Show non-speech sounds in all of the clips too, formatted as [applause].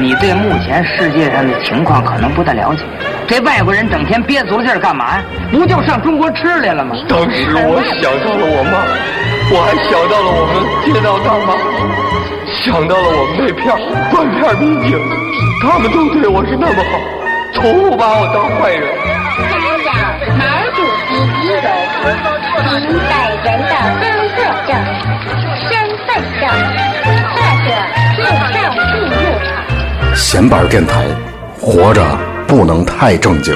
你对目前世界上的情况可能不太了解。这外国人整天憋足了劲儿干嘛呀？不就上中国吃来了吗？当时我想到了我妈，我还想到了我们街道大妈，想到了我们那片半片民警，他们都对我是那么好，从不把我当坏人。参照毛主席遗容，您本人的工作证、身份证或者。闲板电台，活着不能太正经。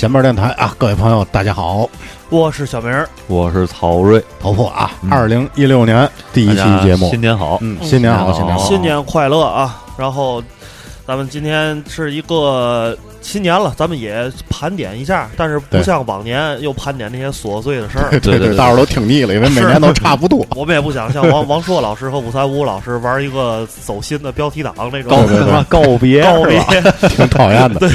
闲板电台啊，各位朋友，大家好，我是小明，我是曹睿，头破啊，二零一六年第一期节目，新年好，嗯，新年好，新年好，新年快乐啊！然后，咱们今天是一个新年了，咱们也盘点一下，但是不像往年又盘点那些琐碎的事儿。对对，大伙儿都听腻了，因为每年都差不多。[laughs] 我们也不想像王王硕老师和五三五老师玩一个走心的标题党那种告告别告别，[laughs] 挺讨厌的。对，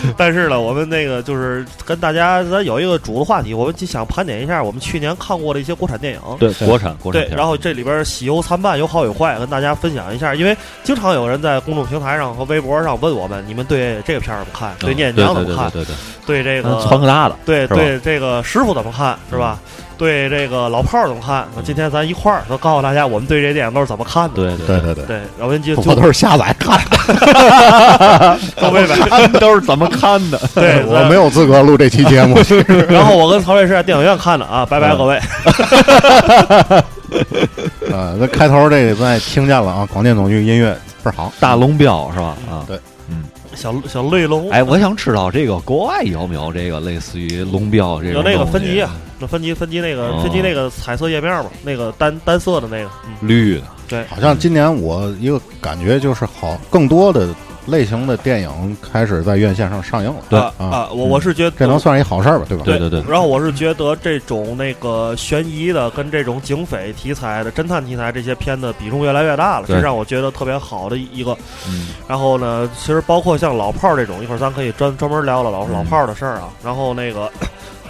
[laughs] 但是呢，我们那个就是跟大家咱有一个主的话题，我们就想盘点一下我们去年看过的一些国产电影。对，国产国产对，然后这里边喜忧参半，有好有坏，跟大家分享一下。因为经常有人在公众平台上和微博上问我们，你们对这个片儿怎么看？对聂娘怎么看？对对对，这个传个大的，对对，这个师傅怎么看？是吧？对这个老炮儿怎么看？那今天咱一块儿都告诉大家，我们对这电影都是怎么看的。对对对对对，[laughs] 我们就我都是下载看的，都没看，都是怎么看的？对 [laughs] 我没有资格录这期节目。然后我跟曹睿是在电影院看的啊，拜拜各位。[laughs] 啊，那开头这个咱也听见了啊，广电总局音乐倍儿好，大龙标是吧？啊，对，嗯，小小泪龙。哎，我想知道这个国外有没有这个类似于龙标这个有那个分级啊，那分级分级那个分级那个彩色页面嘛，那个单单色的那个绿的。对，好像今年我一个感觉就是好更多的。类型的电影开始在院线上上映了，对啊，我我是觉得这能算是一好事儿吧，对吧？对对对。然后我是觉得这种那个悬疑的跟这种警匪题材的侦探题材这些片子比重越来越大了，这让我觉得特别好的一个。嗯。然后呢，其实包括像老炮儿这种，一会儿咱可以专专门聊聊老老炮儿的事儿啊。然后那个，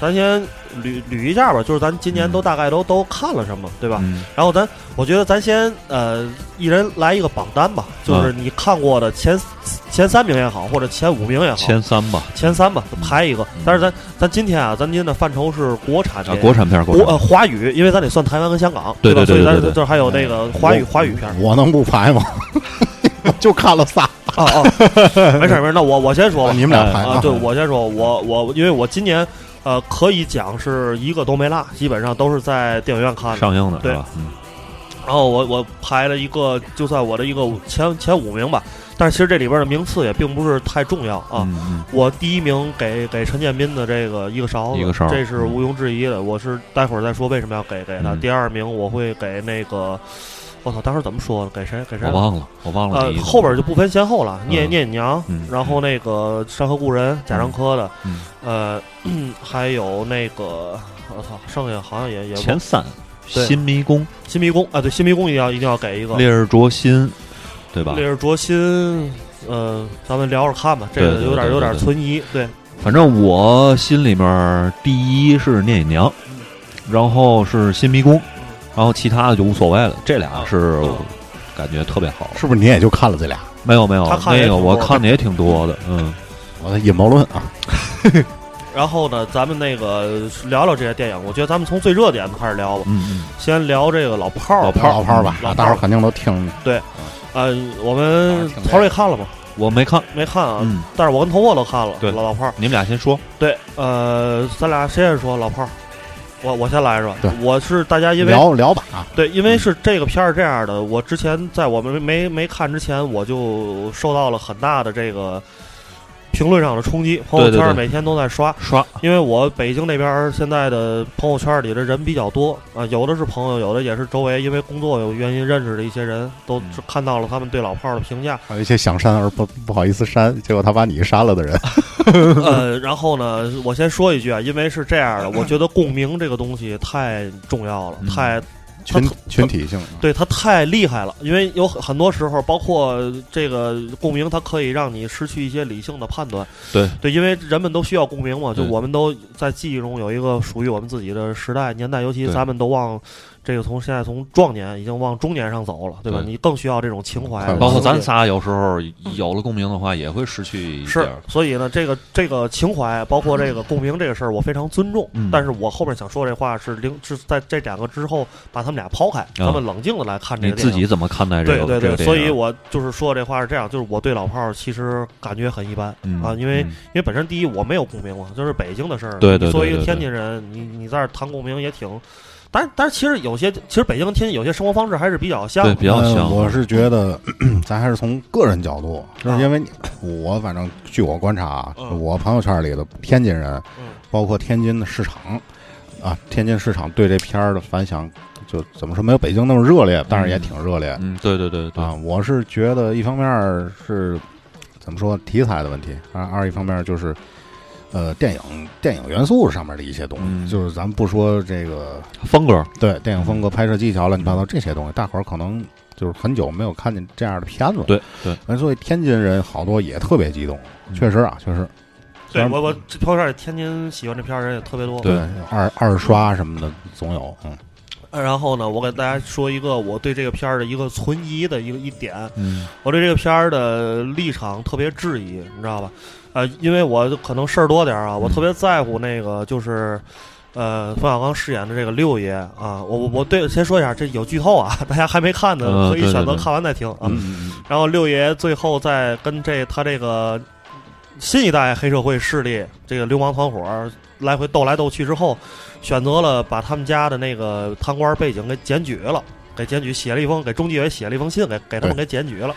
咱先捋捋一下吧，就是咱今年都大概都都看了什么，对吧？嗯。然后咱我觉得咱先呃，一人来一个榜单吧，就是你看过的前。前三名也好，或者前五名也好，前三吧，前三吧，排一个。但是咱咱今天啊，咱今天的范畴是国产片，国产片，国呃华语，因为咱得算台湾跟香港，对对对，所以咱这还有那个华语华语片。我能不排吗？[laughs] 就看了仨。哦哦，没事没事，那我我先说吧，你们俩排啊？对，我先说，我我因为我今年呃可以讲是一个都没落，基本上都是在电影院看的上映的，对。嗯。然后我我排了一个，就算我的一个前前五名吧。但是其实这里边的名次也并不是太重要啊。我第一名给给陈建斌的这个一个勺子，这是毋庸置疑的。我是待会儿再说为什么要给给他。第二名我会给那个，我操，当时怎么说的？给谁？给谁？我忘了，我忘了。呃，后边就不分先后了。聂聂娘，然后那个山河故人贾樟柯的，呃，还有那个我操，剩下好像也也前三。新迷宫，新迷宫啊，对，新迷宫一定要一定要给一个。烈日灼心。对吧？烈日灼心，呃，咱们聊着看吧。这个有点有点存疑。对，反正我心里面第一是聂隐娘，然后是新迷宫，然后其他的就无所谓了。这俩是感觉特别好。是不是你也就看了这俩？没有没有，那个我看的也挺多的。嗯，我的阴谋论啊。[laughs] 然后呢，咱们那个聊聊这些电影。我觉得咱们从最热点的开始聊吧。嗯嗯。先聊这个老炮儿，老炮儿，老炮儿吧。大伙儿肯定都听。对。呃，我们曹睿看了吗？我没看，没看啊。但是我跟头破都看了。对，老老炮儿，你们俩先说。对，呃，咱俩谁先说？老炮儿，我我先来是吧？对，我是大家因为聊聊吧啊。对，因为是这个片儿这样的，我之前在我们没没看之前，我就受到了很大的这个评论上的冲击。朋友圈每天都在刷刷，因为我北京那边现在的朋友圈里的人比较多啊，有的是朋友，有的也是周围因为工作有原因认识的一些人，都看到了他们对老炮儿的评价。还有一些想删而不不好意思删，结果他把你删了的人。[laughs] [laughs] 呃，然后呢，我先说一句啊，因为是这样的，我觉得共鸣这个东西太重要了，太。群群体性，对他太厉害了，因为有很多时候，包括这个共鸣，它可以让你失去一些理性的判断。对对，因为人们都需要共鸣嘛，就我们都在记忆中有一个属于我们自己的时代年代，尤其咱们都忘。这个从现在从壮年已经往中年上走了，对吧？你更需要这种情怀。包括咱仨有时候有了共鸣的话，也会失去。是，所以呢，这个这个情怀，包括这个共鸣这个事儿，我非常尊重。但是我后面想说这话是零是在这两个之后把他们俩抛开，咱们冷静的来看这个。你自己怎么看待这个？对对对，所以我就是说这话是这样，就是我对老炮儿其实感觉很一般啊，因为因为本身第一我没有共鸣嘛，就是北京的事儿。对对，作为一个天津人，你你在这谈共鸣也挺。但但是其实有些，其实北京、天津有些生活方式还是比较像，对，比较像。我是觉得，咱还是从个人角度，就是因为我反正据我观察，我朋友圈里的天津人，包括天津的市场，啊，天津市场对这片儿的反响，就怎么说没有北京那么热烈，但是也挺热烈。嗯，对对对啊，我是觉得一方面是怎么说题材的问题，二二一方面就是。呃，电影电影元素上面的一些东西，就是咱们不说这个风格，对电影风格、拍摄技巧、乱七八糟这些东西，大伙儿可能就是很久没有看见这样的片子。对对，所以天津人好多也特别激动，确实啊，确实。对我我朋友圈里天津喜欢这片儿人也特别多，对二二刷什么的总有。嗯，然后呢，我给大家说一个我对这个片儿的一个存疑的一个一点，嗯，我对这个片儿的立场特别质疑，你知道吧？呃，因为我可能事儿多点儿啊，我特别在乎那个，就是，呃，冯小刚饰演的这个六爷啊。我我我对先说一下，这有剧透啊，大家还没看的可以选择看完再听啊。然后六爷最后在跟这他这个新一代黑社会势力这个流氓团伙来回斗来斗去之后，选择了把他们家的那个贪官背景给检举了。给检举写了一封，给中纪委写了一封信，给给他们给检举了。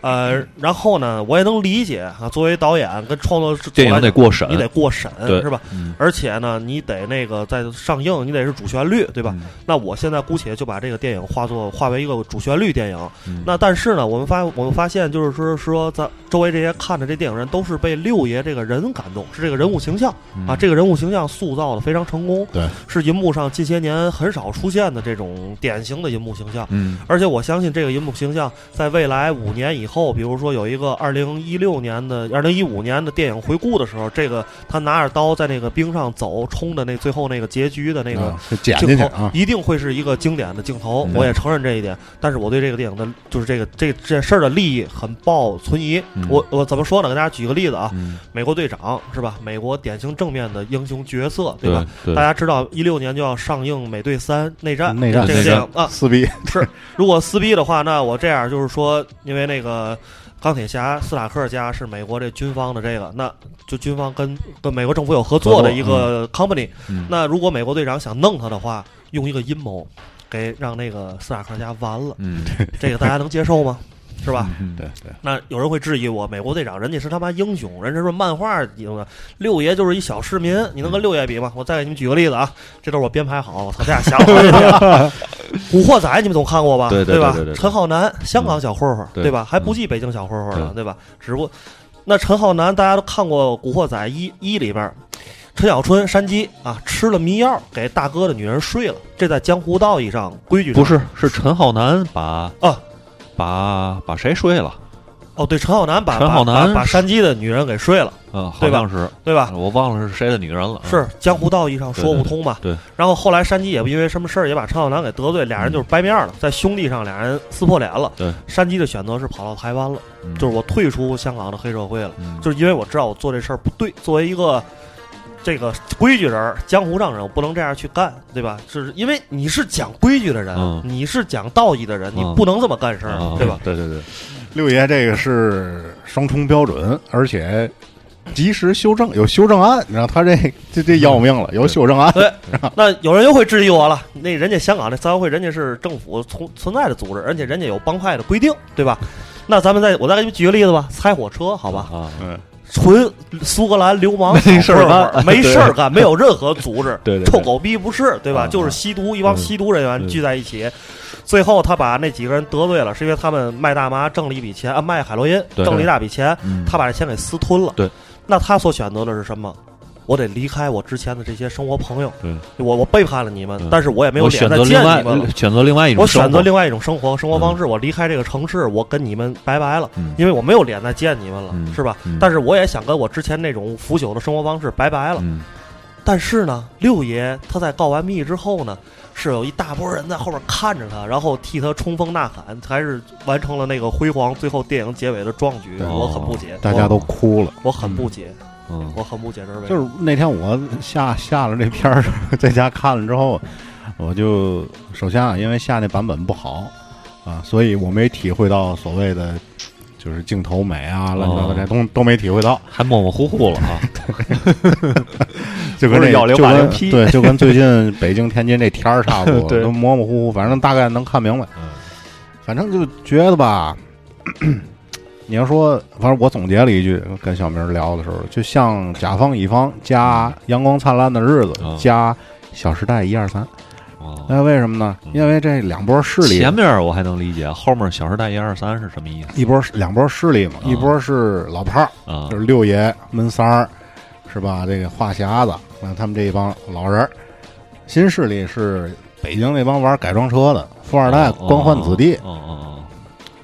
呃，然后呢，我也能理解啊，作为导演跟创作电影得过审，你得过审是吧？而且呢，你得那个在上映，你得是主旋律，对吧？那我现在姑且就把这个电影化作化为一个主旋律电影。那但是呢，我们发我们发现就是说说咱周围这些看着这电影人都是被六爷这个人感动，是这个人物形象啊，这个人物形象塑造的非常成功。对，是银幕上近些年很少出现的这种典型的银幕。形象，嗯，而且我相信这个银幕形象在未来五年以后，比如说有一个二零一六年的、二零一五年的电影回顾的时候，这个他拿着刀在那个冰上走冲的那最后那个结局的那个镜头，一定会是一个经典的镜头。我也承认这一点，但是我对这个电影的，就是这个这这事儿的利益很抱存疑。我我怎么说呢？给大家举个例子啊，美国队长是吧？美国典型正面的英雄角色，对吧？大家知道一六年就要上映《美队三内战》内战这个电影啊，撕逼。[laughs] 是，如果撕逼的话，那我这样就是说，因为那个钢铁侠斯塔克家是美国这军方的这个，那就军方跟跟美国政府有合作的一个 company。那如果美国队长想弄他的话，用一个阴谋给让那个斯塔克家完了，嗯这个大家能接受吗？是吧？对对。那有人会质疑我，美国队长人家是他妈英雄，人家说漫画英的，六爷就是一小市民，你能跟六爷比吗？我再给你们举个例子啊，这都是我编排好，我操，这俩想法。古惑仔你们总看过吧？对对吧？陈浩南，香港小混混，对吧？还不计北京小混混了，对吧？只不过那陈浩南大家都看过《古惑仔》一一里边，陈小春山鸡啊吃了迷药给大哥的女人睡了，这在江湖道义上规矩不是是陈浩南把啊。把把谁睡了？哦，对，陈浩南把陈浩南把山鸡的女人给睡了，嗯，好像是对吧？我忘了是谁的女人了。是江湖道义上说不通嘛？对。然后后来山鸡也不因为什么事儿也把陈浩南给得罪，俩人就是掰面了，在兄弟上俩人撕破脸了。对。山鸡的选择是跑到台湾了，就是我退出香港的黑社会了，就是因为我知道我做这事儿不对。作为一个这个规矩人、江湖上人，我不能这样去干，对吧？是因为你是讲规矩的人，你是讲道义的人，你不能这么干事儿，对吧？对对对。六爷，这个是双重标准，而且及时修正，有修正案。你知道他这这这要命了，有修正案。对，[laughs] 那有人又会质疑我了。那人家香港的三合会，人家是政府存存在的组织，而且人家有帮派的规定，对吧？那咱们再我再给你们举个例子吧，拆火车，好吧？啊，嗯，纯苏格兰流氓没事干，没事儿干，没有任何组织，对对，臭狗逼不是，对吧？就是吸毒，一帮吸毒人员聚在一起，最后他把那几个人得罪了，是因为他们卖大麻挣了一笔钱啊，卖海洛因挣了一大笔钱，他把这钱给私吞了。对，那他所选择的是什么？我得离开我之前的这些生活朋友，对，我我背叛了你们，但是我也没有选择另外选择另外一种，我选择另外一种生活生活方式，我离开这个城市，我跟你们拜拜了，因为我没有脸再见你们了，是吧？但是我也想跟我之前那种腐朽的生活方式拜拜了。但是呢，六爷他在告完密之后呢，是有一大波人在后边看着他，然后替他冲锋呐喊，才是完成了那个辉煌，最后电影结尾的壮举。我很不解，大家都哭了，我很不解。嗯，我很不解释。就是那天我下下了这片儿，[laughs] 在家看了之后，我就首先啊，因为下那版本不好啊，所以我没体会到所谓的就是镜头美啊，乱七八糟这东都没体会到，还模模糊糊了啊。[laughs] 就跟那幺零八零 P，对，就跟最近北京天津这天儿差不多，[laughs] 都模模糊糊，反正大概能看明白。反正就觉得吧。你要说，反正我总结了一句，跟小明聊的时候，就像甲方乙方加阳光灿烂的日子加小时代一二三，那为什么呢？因为这两波势力，前面我还能理解，后面小时代一二三是什么意思？一波两波势力嘛，一波是老炮儿，就是六爷闷三儿，是吧？这个话匣子，那他们这一帮老人，新势力是北京那帮玩改装车的富二代官宦子弟。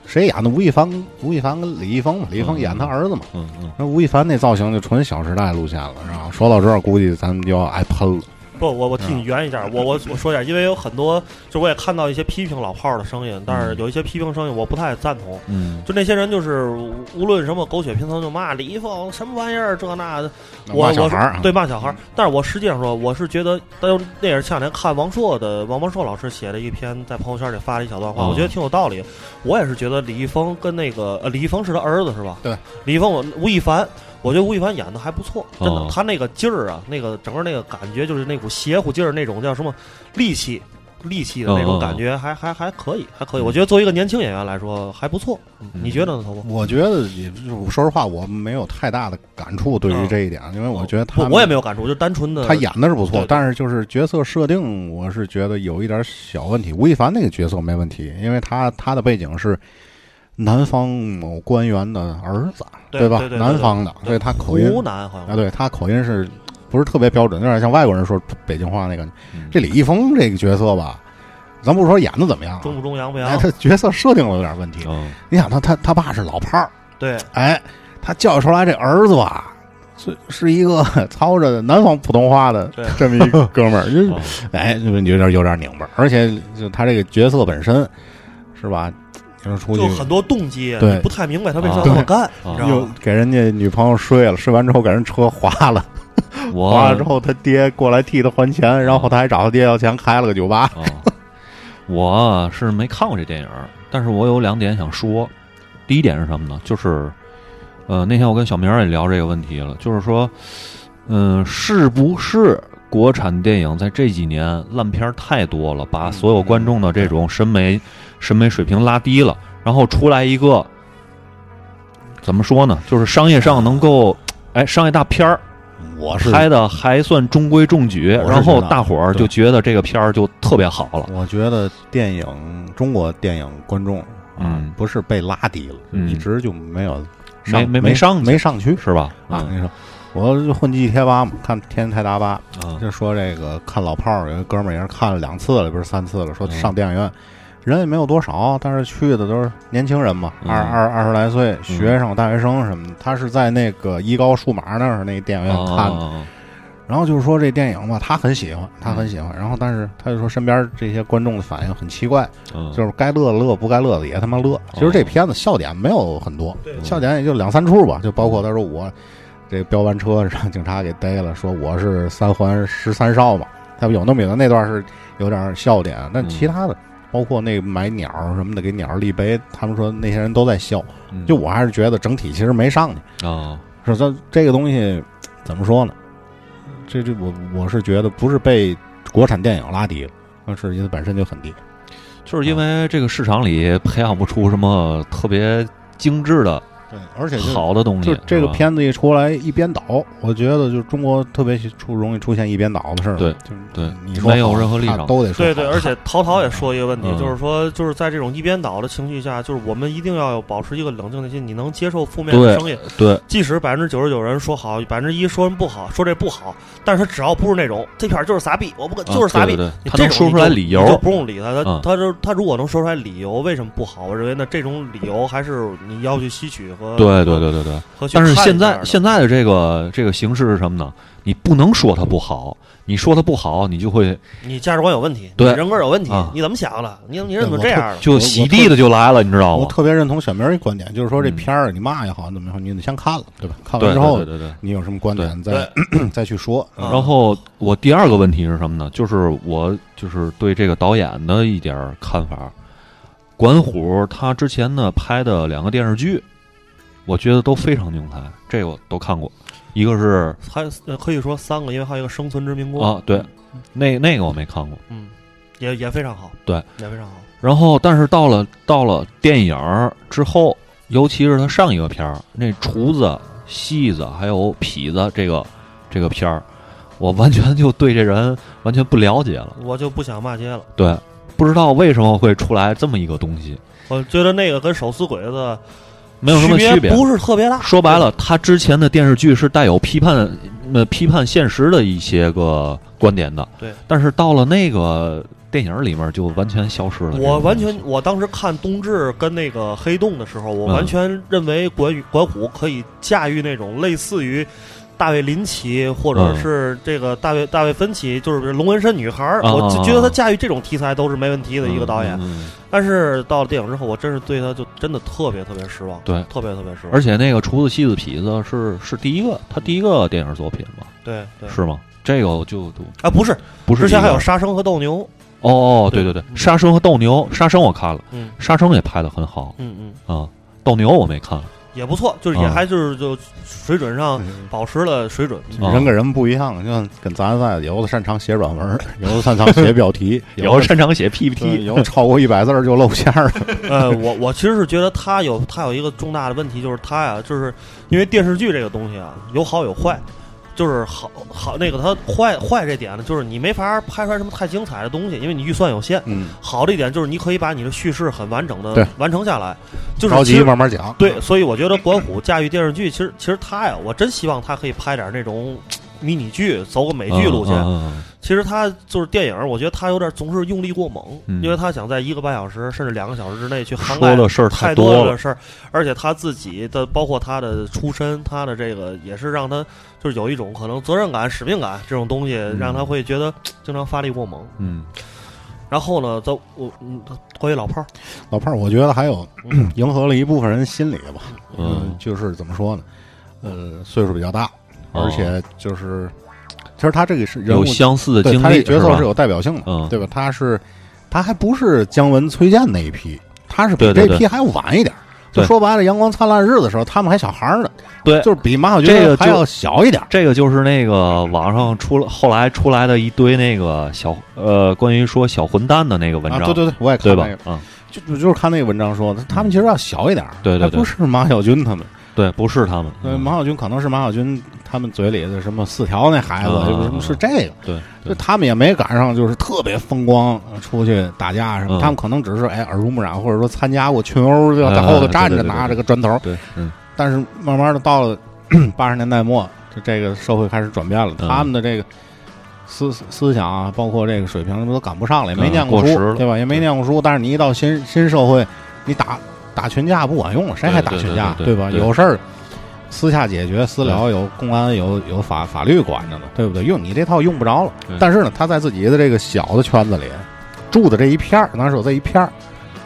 谁演的吴亦凡？吴亦凡跟李易峰嘛，李易峰演他儿子嘛。嗯嗯。那吴亦凡那造型就纯《小时代》路线了，是吧？说到这儿，估计咱们就要挨喷了。不，我我替你圆一下，我我我说一下，因为有很多，就我也看到一些批评老炮儿的声音，但是有一些批评声音我不太赞同。嗯，就那些人就是无论什么狗血拼凑就骂李易峰什么玩意儿这那的，我我对骂小孩儿。但是我实际上说，我是觉得，但那也是前两天看王朔的王王朔老师写的一篇，在朋友圈里发了一小段话，我觉得挺有道理。我也是觉得李易峰跟那个呃李易峰是他儿子是吧？对，李易峰吴亦凡。我觉得吴亦凡演的还不错，真的，他那个劲儿啊，那个整个那个感觉，就是那股邪乎劲儿，那种叫什么力气、力气的那种感觉，还还还可以，还可以。我觉得作为一个年轻演员来说还不错。你觉得呢，头发？我觉得也，说实话，我没有太大的感触对于这一点，因为我觉得他，我也没有感触，就单纯的他演的是不错，但是就是角色设定，我是觉得有一点小问题。吴亦凡那个角色没问题，因为他他的背景是。南方某官员的儿子，对吧？南方的，所以他口音湖南好像啊，对他口音是不是特别标准？有点像外国人说北京话那个。这李易峰这个角色吧，咱不说演的怎么样，中不中洋不洋？他角色设定了有点问题。你想他他他爸是老炮儿，对，哎，他教育出来这儿子吧，是是一个 [laughs] 操着南方普通话的 [laughs] 这么一个哥们儿，[laughs] 就哎，有点有点拧巴，而且就他这个角色本身，是吧？就很多动机，对，不太明白他为什么这么干，又给人家女朋友睡了，睡完之后给人车划了，[laughs] 划了之后他爹过来替他还钱，然后他还找他爹要钱，开了个酒吧。我是没看过这电影，但是我有两点想说。第一点是什么呢？就是，呃，那天我跟小明也聊这个问题了，就是说，嗯，是不是国产电影在这几年烂片太多了，把所有观众的这种审美。审美水平拉低了，然后出来一个怎么说呢？就是商业上能够，哎，商业大片儿，我是拍的还算中规中矩，然后大伙儿就觉得这个片儿就特别好了。我觉得电影中国电影观众，嗯，不是被拉低了，一直就没有没没没上没上去是吧？啊，你说我混迹贴吧嘛，看天台大巴，就说这个看老炮儿，有一哥们儿也是看了两次了，不是三次了，说上电影院。人也没有多少，但是去的都是年轻人嘛，二二二十来岁学生、大学生什么的。他是在那个一高数码那儿那电影院看的，然后就是说这电影吧，他很喜欢，他很喜欢。然后但是他就说身边这些观众的反应很奇怪，就是该乐的乐，不该乐的也他妈乐。其实这片子笑点没有很多，笑点也就两三处吧。就包括他说我这飙完车让警察给逮了，说我是三环十三少嘛，他不有那么有那段是有点笑点，但其他的。包括那买鸟什么的，给鸟立碑，他们说那些人都在笑，就我还是觉得整体其实没上去啊。说这这个东西怎么说呢？这这我我是觉得不是被国产电影拉低了，而是因为本身就很低，就是因为这个市场里培养不出什么特别精致的对，而且好的东西，就这个片子一出来一边倒，我觉得就中国特别出容易出现一边倒的事儿。对，就是对，你说没有任何立场都得说。对对，而且陶陶也说一个问题，就是说就是在这种一边倒的情绪下，就是我们一定要保持一个冷静的心，你能接受负面的声音。对，即使百分之九十九人说好，百分之一说人不好，说这不好，但是他只要不是那种这片就是傻逼，我不就是傻逼，他能说出来理由，就不用理他。他他就他如果能说出来理由，为什么不好？我认为那这种理由还是你要去吸取和对对对对对。但是现在现在的这个这个形式是什么呢？你不能说它不好，你说它不好，你就会你价值观有问题，对人格有问题，你怎么想的？你你怎么这样？就洗地的就来了，你知道吗？我特别认同小明一观点，就是说这片儿你骂也好，怎么样，你得先看了，对吧？看完之后，对对对，你有什么观点再 [clears throat] 再去说。然后我第二个问题是什么呢？就是我就是对这个导演的一点看法。管虎他之前呢拍的两个电视剧。我觉得都非常精彩，这个我都看过。一个是还可以说三个，因为还有一个《生存之民国》啊，对，那那个我没看过，嗯，也也非常好，对，也非常好。然后，但是到了到了电影之后，尤其是他上一个片儿，那厨子、戏子还有痞子这个这个片儿，我完全就对这人完全不了解了，我就不想骂街了。对，不知道为什么会出来这么一个东西。我觉得那个跟手撕鬼子。没有什么区别，不是特别大。说白了，他之前的电视剧是带有批判、呃批判现实的一些个观点的。对，但是到了那个电影里面就完全消失了。我完全，我当时看《冬至》跟那个《黑洞》的时候，我完全认为管管虎可以驾驭那种类似于。大卫林奇，或者是这个大卫大卫芬奇，就是龙纹身女孩儿，我就觉得他驾驭这种题材都是没问题的一个导演。但是到了电影之后，我真是对他就真的特别特别失望，对，特别特别失望。而且那个厨子戏子痞子是是第一个，他第一个电影作品嘛？对，是吗？这个就就啊，不是不是，之前还有杀生和斗牛。哦哦，对对对，杀生和斗牛，杀生我看了，嗯，杀生也拍的很好，嗯嗯啊，斗牛我没看。也不错，就是也还就是就水准上保持了水准。人跟人不一样，就像跟咱在，有的擅长写软文，有的擅长写 [laughs] 标题，有的擅长写 PPT，有的超过一百字就露馅儿。[laughs] 呃，我我其实是觉得他有他有一个重大的问题，就是他呀，就是因为电视剧这个东西啊，有好有坏。就是好好那个，它坏坏这点呢，就是你没法拍出来什么太精彩的东西，因为你预算有限。嗯，好的一点就是你可以把你的叙事很完整的完成下来，就是着急慢慢讲。对，所以我觉得管虎驾驭电视剧，其实其实他呀，我真希望他可以拍点那种。迷你剧走个美剧路线，其实他就是电影，我觉得他有点总是用力过猛，因为他想在一个半小时甚至两个小时之内去涵盖的事儿太多的事儿，而且他自己的包括他的出身，他的这个也是让他就是有一种可能责任感、使命感这种东西，让他会觉得经常发力过猛。嗯，然后呢，都我关于老炮儿，老炮儿，我觉得还有 [clears throat] 迎合了一部分人心理吧。嗯，就是怎么说呢？呃，岁数比较大。而且就是，其实他这个是人物有相似的经历，他这角色是有代表性的，嗯，对吧？他是，他还不是姜文、崔健那一批，他是比这批还要晚一点。就说白了，《阳光灿烂日子》的时候，他们还小孩呢，对，就是比马小军还要小一点。这个就是那个网上出了后来出来的一堆那个小呃，关于说小混蛋的那个文章，对对对，我也看那个，嗯，就就是看那个文章说的，他们其实要小一点，对对对，不是马小军他们。对，不是他们。对，马小军可能是马小军他们嘴里的什么四条那孩子，什么是这个？对，就他们也没赶上，就是特别风光出去打架什么。他们可能只是哎耳濡目染，或者说参加过群殴，就在后头站着拿着个砖头。对，嗯。但是慢慢的到了 [clears throat] 八十年代末，就这个社会开始转变了，他们的这个思思想啊，包括这个水平，什么都赶不上了，也没念过书，对吧？也没念过书。但是你一到新新社会，你打。打群架不管用了，谁还打群架？对吧？有事儿私下解决，私了有公安有有法法律管着呢，对不对？用你这套用不着了。但是呢，他在自己的这个小的圈子里住的这一片儿，那时候这一片儿，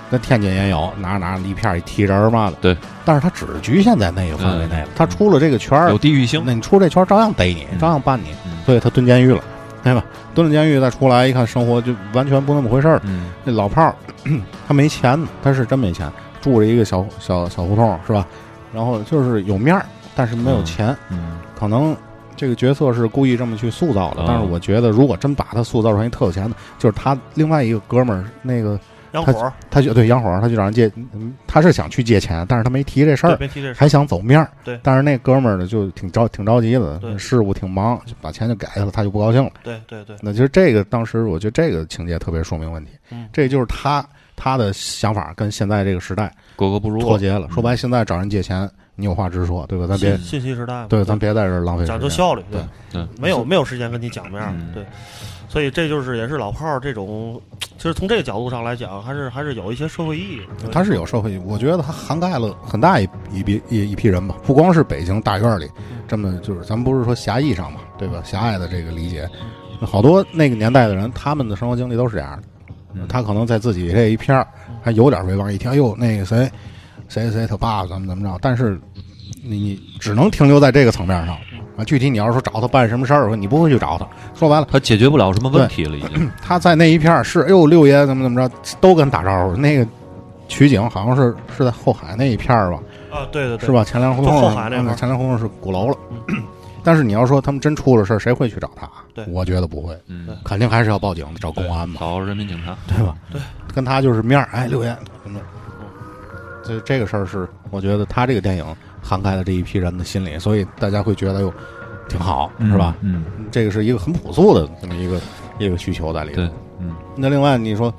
那天津也有，哪哪一片一踢人嘛的。对。但是他只局限在那个范围内了，他出了这个圈儿有地域性，那你出这圈儿照样逮你，照样办你，所以他蹲监狱了，对吧？蹲了监狱再出来一看，生活就完全不那么回事儿。那老炮儿 [clears throat] 他没钱，他是真没钱。住着一个小小小胡同是吧？然后就是有面儿，但是没有钱。嗯，可能这个角色是故意这么去塑造的。但是我觉得，如果真把他塑造成一特有钱的，就是他另外一个哥们儿，那个杨火，他就对杨火，他就让人借，他是想去借钱，但是他没提这事儿，没提这事还想走面儿。对，但是那哥们儿呢，就挺着挺着急的，事务挺忙，就把钱就给了，他就不高兴了。对对对，那其实这个当时我觉得这个情节特别说明问题，这就是他他的想法跟现在这个时代格格不入，脱节了。说白，现在找人借钱，你有话直说，对吧？咱别信息时代，对，咱别在这浪费讲究效率，对。对，没有没有时间跟你讲面儿，对。所以这就是也是老炮儿这种，其实从这个角度上来讲，还是还是有一些社会意义。他是有社会意义，我觉得他涵盖了很大一一批一一批人吧，不光是北京大院里这么就是咱们不是说狭义上嘛，对吧？狭隘的这个理解，好多那个年代的人，他们的生活经历都是这样的。他可能在自己这一片儿还有点威望，一听哎呦那个谁谁谁他爸怎么怎么着，但是你只能停留在这个层面上。啊，具体你要是说找他办什么事儿，你不会去找他。说白了，他解决不了什么问题了，已经。[clears throat] 他在那一片是，哎呦，六爷怎么怎么着，都跟打招呼。那个取景好像是是在后海那一片吧？啊，对对对，是吧？前梁胡同，后海那前梁胡同是鼓楼了。但是你要说他们真出了事儿，谁会去找他？对，我觉得不会。嗯，肯定还是要报警，找公安嘛，找人民警察，对吧？对，跟他就是面儿。哎，六爷，嗯，这这个事儿是，我觉得他这个电影涵盖了这一批人的心理，所以大家会觉得哟。挺好，是吧？嗯，这个是一个很朴素的这么一个一个需求在里头。对，嗯。那另外你说，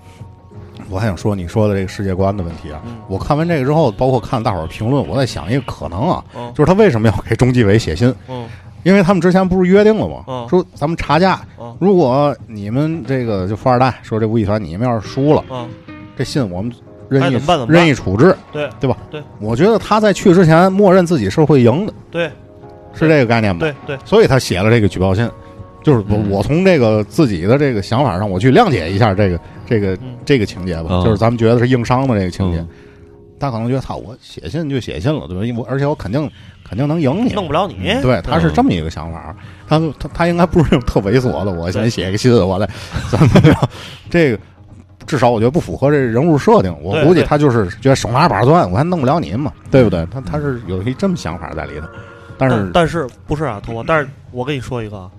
我还想说你说的这个世界观的问题啊。我看完这个之后，包括看大伙儿评论，我在想一个可能啊，就是他为什么要给中纪委写信？嗯，因为他们之前不是约定了吗？说咱们查价，如果你们这个就富二代说这吴亦凡，你们要是输了，这信我们任意任意处置，对。对吧？对，我觉得他在去之前默认自己是会赢的。对。是这个概念吗？对对，所以他写了这个举报信，就是我我从这个自己的这个想法上，我去谅解一下这个这个这个情节吧，就是咱们觉得是硬伤的这个情节，他可能觉得操，我写信就写信了，对吧？因为而且我肯定肯定能赢你，弄不了你。对，他是这么一个想法，他他他应该不是那种特猥琐的，我先写个信，我来怎么着？这个至少我觉得不符合这人物设定，我估计他就是觉得手拿把攥，我还弄不了你嘛，对不对？他他是有一这么想法在里头。但是但是不是啊，头但是我跟你说一个，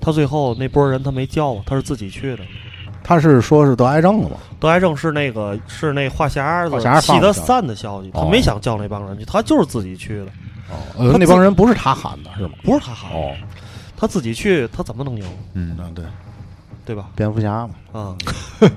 他最后那波人他没叫，他是自己去的。他是说是得癌症了吗？得癌症是那个是那话匣子气得散的消息，他没想叫那帮人去，他就是自己去的。哦，那帮人不是他喊的是吗？不是他喊哦，他自己去，他怎么能赢？嗯，对，对吧？蝙蝠侠嘛，啊。[laughs]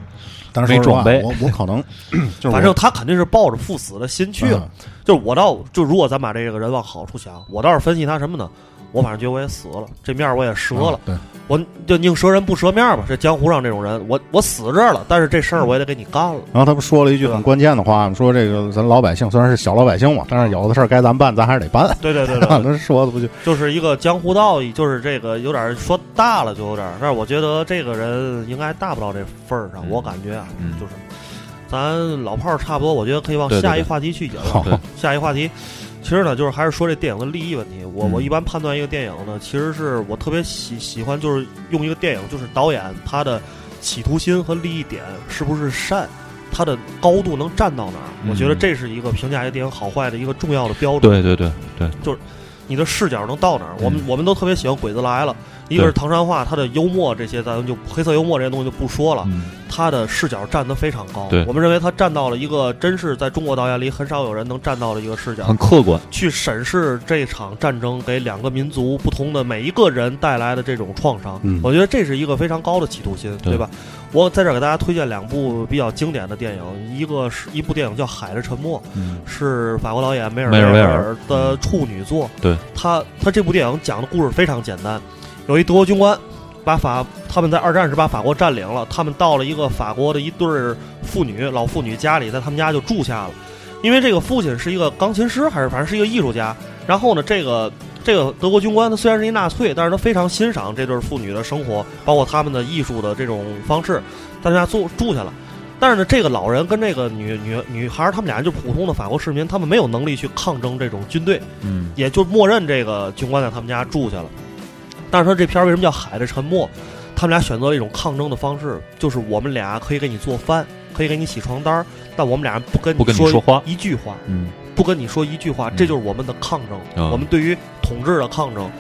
但是没准备，我我可能，[coughs] 反正他肯定是抱着赴死的心去了。就是我倒就如果咱把这个人往好处想，我倒是分析他什么呢？我反正觉得我也死了，这面我也折了。对，我就宁折人不折面吧。这江湖上这种人，我我死这儿了，但是这事儿我也得给你干了。然后他不说了一句很关键的话吗？说这个咱老百姓虽然是小老百姓嘛，但是有的事儿该咱办，咱还是得办。对对对，那说的不就 [laughs] 就是一个江湖道义，就是这个有点说大了就有点，但是我觉得这个人应该大不到这份儿上。我感觉啊，就是咱老炮儿差不多，我觉得可以往下一话题去讲。下一话题。其实呢，就是还是说这电影的利益问题。我我一般判断一个电影呢，其实是我特别喜喜欢，就是用一个电影，就是导演他的企图心和利益点是不是善，他的高度能站到哪儿。我觉得这是一个评价一个电影好坏的一个重要的标准。对对对对，就是你的视角能到哪儿。我们我们都特别喜欢《鬼子来了》。一个是唐山话，他的幽默这些，咱们就黑色幽默这些东西就不说了。他的视角站得非常高，我们认为他站到了一个真是在中国导演里很少有人能站到的一个视角，很客观去审视这场战争给两个民族不同的每一个人带来的这种创伤。我觉得这是一个非常高的企图心，对吧？我在这儿给大家推荐两部比较经典的电影，一个是一部电影叫《海的沉默》，是法国导演梅尔维尔的处女作。对他，他这部电影讲的故事非常简单。有一德国军官，把法他们在二战时把法国占领了。他们到了一个法国的一对儿妇女老妇女家里，在他们家就住下了。因为这个父亲是一个钢琴师，还是反正是一个艺术家。然后呢，这个这个德国军官他虽然是一纳粹，但是他非常欣赏这对妇女的生活，包括他们的艺术的这种方式，在他家住住下了。但是呢，这个老人跟这个女女女孩，他们俩就普通的法国市民，他们没有能力去抗争这种军队，嗯，也就默认这个军官在他们家住下了。但是说这片儿为什么叫《海的沉默》？他们俩选择了一种抗争的方式，就是我们俩可以给你做饭，可以给你洗床单，但我们俩人不跟不跟你说话一句话，嗯，不跟你说一句话，这就是我们的抗争，我们对于统治的抗争。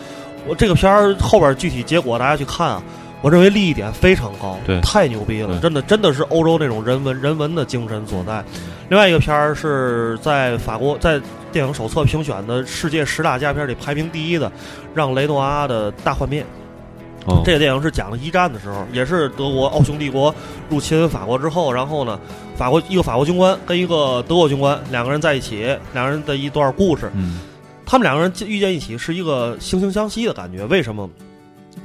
我这个片儿后边具体结果大家去看啊。我认为利益点非常高，对，太牛逼了，真的真的是欧洲那种人文人文的精神所在。另外一个片儿是在法国在电影手册评选的世界十大佳片里排名第一的，让雷诺阿的大幻灭。这个电影是讲了一战的时候，也是德国奥匈帝国入侵法国之后，然后呢，法国一个法国军官跟一个德国军官两个人在一起，两人的一段故事。嗯，他们两个人遇见一起是一个惺惺相惜的感觉。为什么？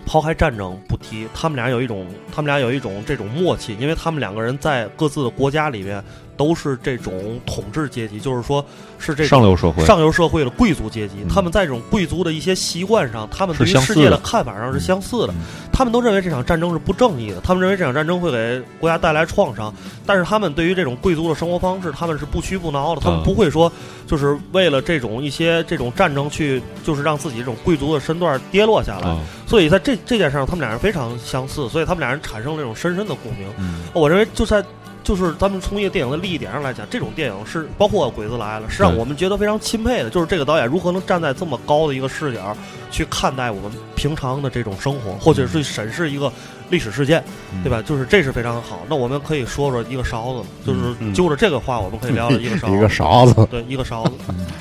抛开战争不提，他们俩有一种，他们俩有一种这种默契，因为他们两个人在各自的国家里面都是这种统治阶级，就是说是这上流社会，上流社会的贵族阶级。他们在这种贵族的一些习惯上，他们对于世界的看法上是相似的。他们都认为这场战争是不正义的，他们认为这场战争会给国家带来创伤。但是他们对于这种贵族的生活方式，他们是不屈不挠的。他们不会说，就是为了这种一些这种战争去，就是让自己这种贵族的身段跌落下来。所以在这这件事上，他们俩人非常相似，所以他们俩人产生了这种深深的共鸣。我认为就在就是咱们从一个电影的利益点上来讲，这种电影是包括《鬼子来了》，是让我们觉得非常钦佩的。就是这个导演如何能站在这么高的一个视角去看待我们平常的这种生活，或者是审视一个历史事件，对吧？就是这是非常好。那我们可以说说一个勺子，就是就着这个话，我们可以聊聊一个勺子。[laughs] 一个勺子，[laughs] 对，一个勺子。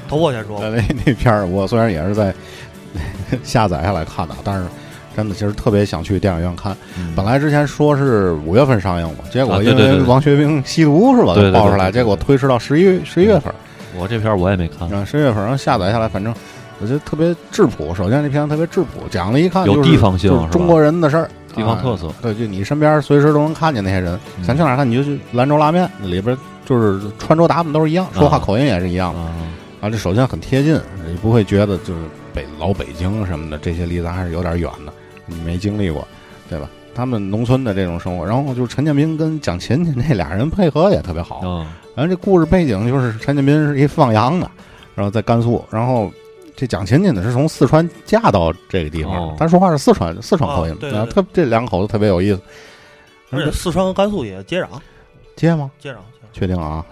头破先说。那那片儿，我虽然也是在下载下来看的，但是。真的，其实特别想去电影院看。本来之前说是五月份上映嘛，结果因为王学兵吸毒是吧，爆出来，结果推迟到十一月十一月份。我这片我也没看。十一月份然后下载下来，反正我觉得特别质朴。首先这片子特别质朴，讲了一看有地方性，中国人的事儿，地方特色。对，就你身边随时都能看见那些人。想去哪看你就去兰州拉面里边，就是穿着打扮都是一样，说话口音也是一样的。啊，这首先很贴近，你不会觉得就是北老北京什么的这些离咱还是有点远的。你没经历过，对吧？他们农村的这种生活，然后就是陈建斌跟蒋勤勤 [laughs] 这俩人配合也特别好。嗯，然后这故事背景就是陈建斌是一放羊的，然后在甘肃，然后这蒋勤勤呢是从四川嫁到这个地方，他说话是四川四川口音，对，特这两口子特别有意思。而且四川和甘肃也接壤，接吗？接壤，确定啊？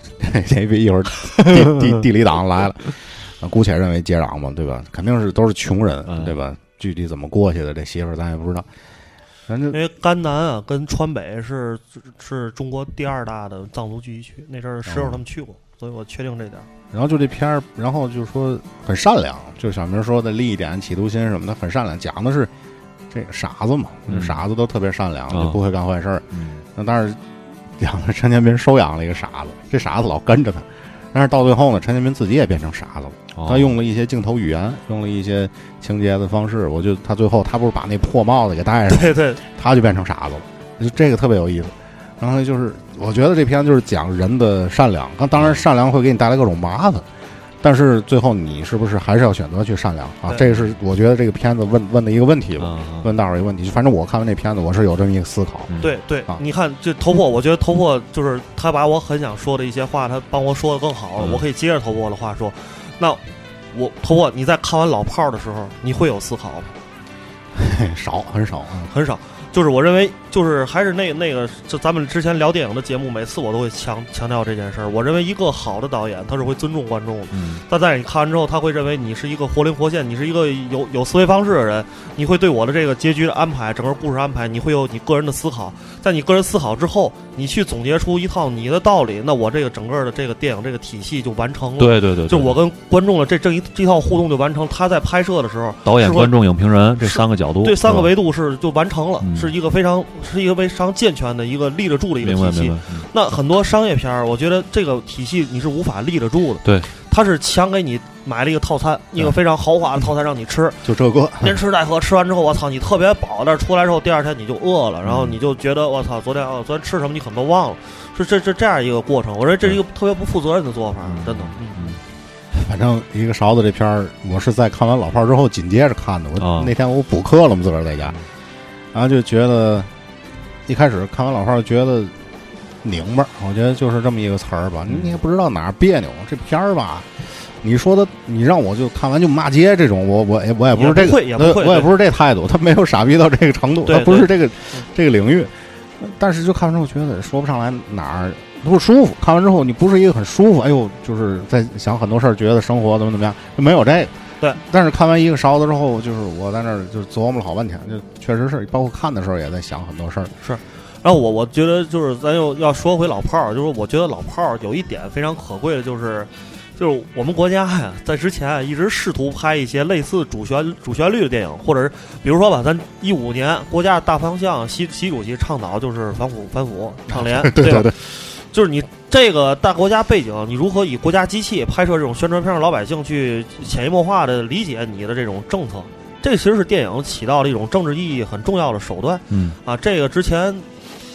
这别一会儿地地地理党来了，姑且认为接壤嘛，对吧？肯定是都是穷人，对吧？具体怎么过去的，这媳妇儿咱也不知道。反正因为甘南啊，跟川北是是中国第二大的藏族聚集区，那阵儿师傅他们去过，所以我确定这点。然后就这片儿，然后就是说很善良，就小明说的利益点、企图心什么的，很善良。讲的是这个傻子嘛，傻子都特别善良，就不会干坏事儿。那但是养了陈建斌收养了一个傻子，这傻子老跟着他。但是到最后呢，陈建斌自己也变成傻子了。他用了一些镜头语言，用了一些情节的方式，我就他最后他不是把那破帽子给戴上，对对，他就变成傻子了。就这个特别有意思。然后就是，我觉得这片就是讲人的善良。那当然，善良会给你带来各种麻烦。但是最后你是不是还是要选择去善良啊？这是我觉得这个片子问问的一个问题吧，问大伙儿一个问题。反正我看完那片子，我是有这么一个思考。对对，你看，这头破，我觉得头破就是他把我很想说的一些话，他帮我说的更好了。我可以接着头破的话说，那我头破，你在看完老炮儿的时候，你会有思考吗？[laughs] 少，很少，很少。就是我认为，就是还是那那个，就咱们之前聊电影的节目，每次我都会强强调这件事儿。我认为一个好的导演，他是会尊重观众的。但在你看完之后，他会认为你是一个活灵活现，你是一个有有思维方式的人，你会对我的这个结局的安排、整个故事安排，你会有你个人的思考。在你个人思考之后，你去总结出一套你的道理，那我这个整个的这个电影这个体系就完成了。对对对，就我跟观众的这这一这套互动就完成。他在拍摄的时候，导演、观众、影评人这三个角度，这三个维度是就完成了。是一个非常是一个非常健全的一个立得住的一个体系。那很多商业片儿，我觉得这个体系你是无法立得住的。对，他是强给你买了一个套餐，一个非常豪华的套餐让你吃，就这个连吃带喝，吃完之后我操你特别饱，但是出来之后第二天你就饿了，然后你就觉得我操昨天哦昨天吃什么你可能都忘了，是这这这样一个过程。我认为这是一个特别不负责任的做法，真的。嗯嗯。反正一个勺子这片儿，我是在看完老炮儿之后紧接着看的。我那天我补课了嘛，自个儿在家。然后就觉得，一开始看完老炮觉得拧巴，我觉得就是这么一个词儿吧。你也不知道哪儿别扭，这片儿吧，你说的，你让我就看完就骂街这种，我我也我也不是这个，我也不是这态度，他没有傻逼到这个程度，他不是这个这个领域。但是就看完之后觉得说不上来哪儿不舒服。看完之后你不是一个很舒服，哎呦，就是在想很多事儿，觉得生活怎么怎么样，没有这个。对，但是看完一个勺子之后，就是我在那儿就琢磨了好半天，就确实是，包括看的时候也在想很多事儿。是，然后我我觉得就是咱又要说回老炮儿，就是我觉得老炮儿有一点非常可贵的，就是就是我们国家呀，在之前一直试图拍一些类似主旋主旋律的电影，或者是比如说吧，咱一五年国家大方向，习习主席倡导就是反腐反腐倡廉，[laughs] 对吧？就是你这个大国家背景，你如何以国家机器拍摄这种宣传片，让老百姓去潜移默化的理解你的这种政策？这其实是电影起到了一种政治意义很重要的手段。嗯啊，这个之前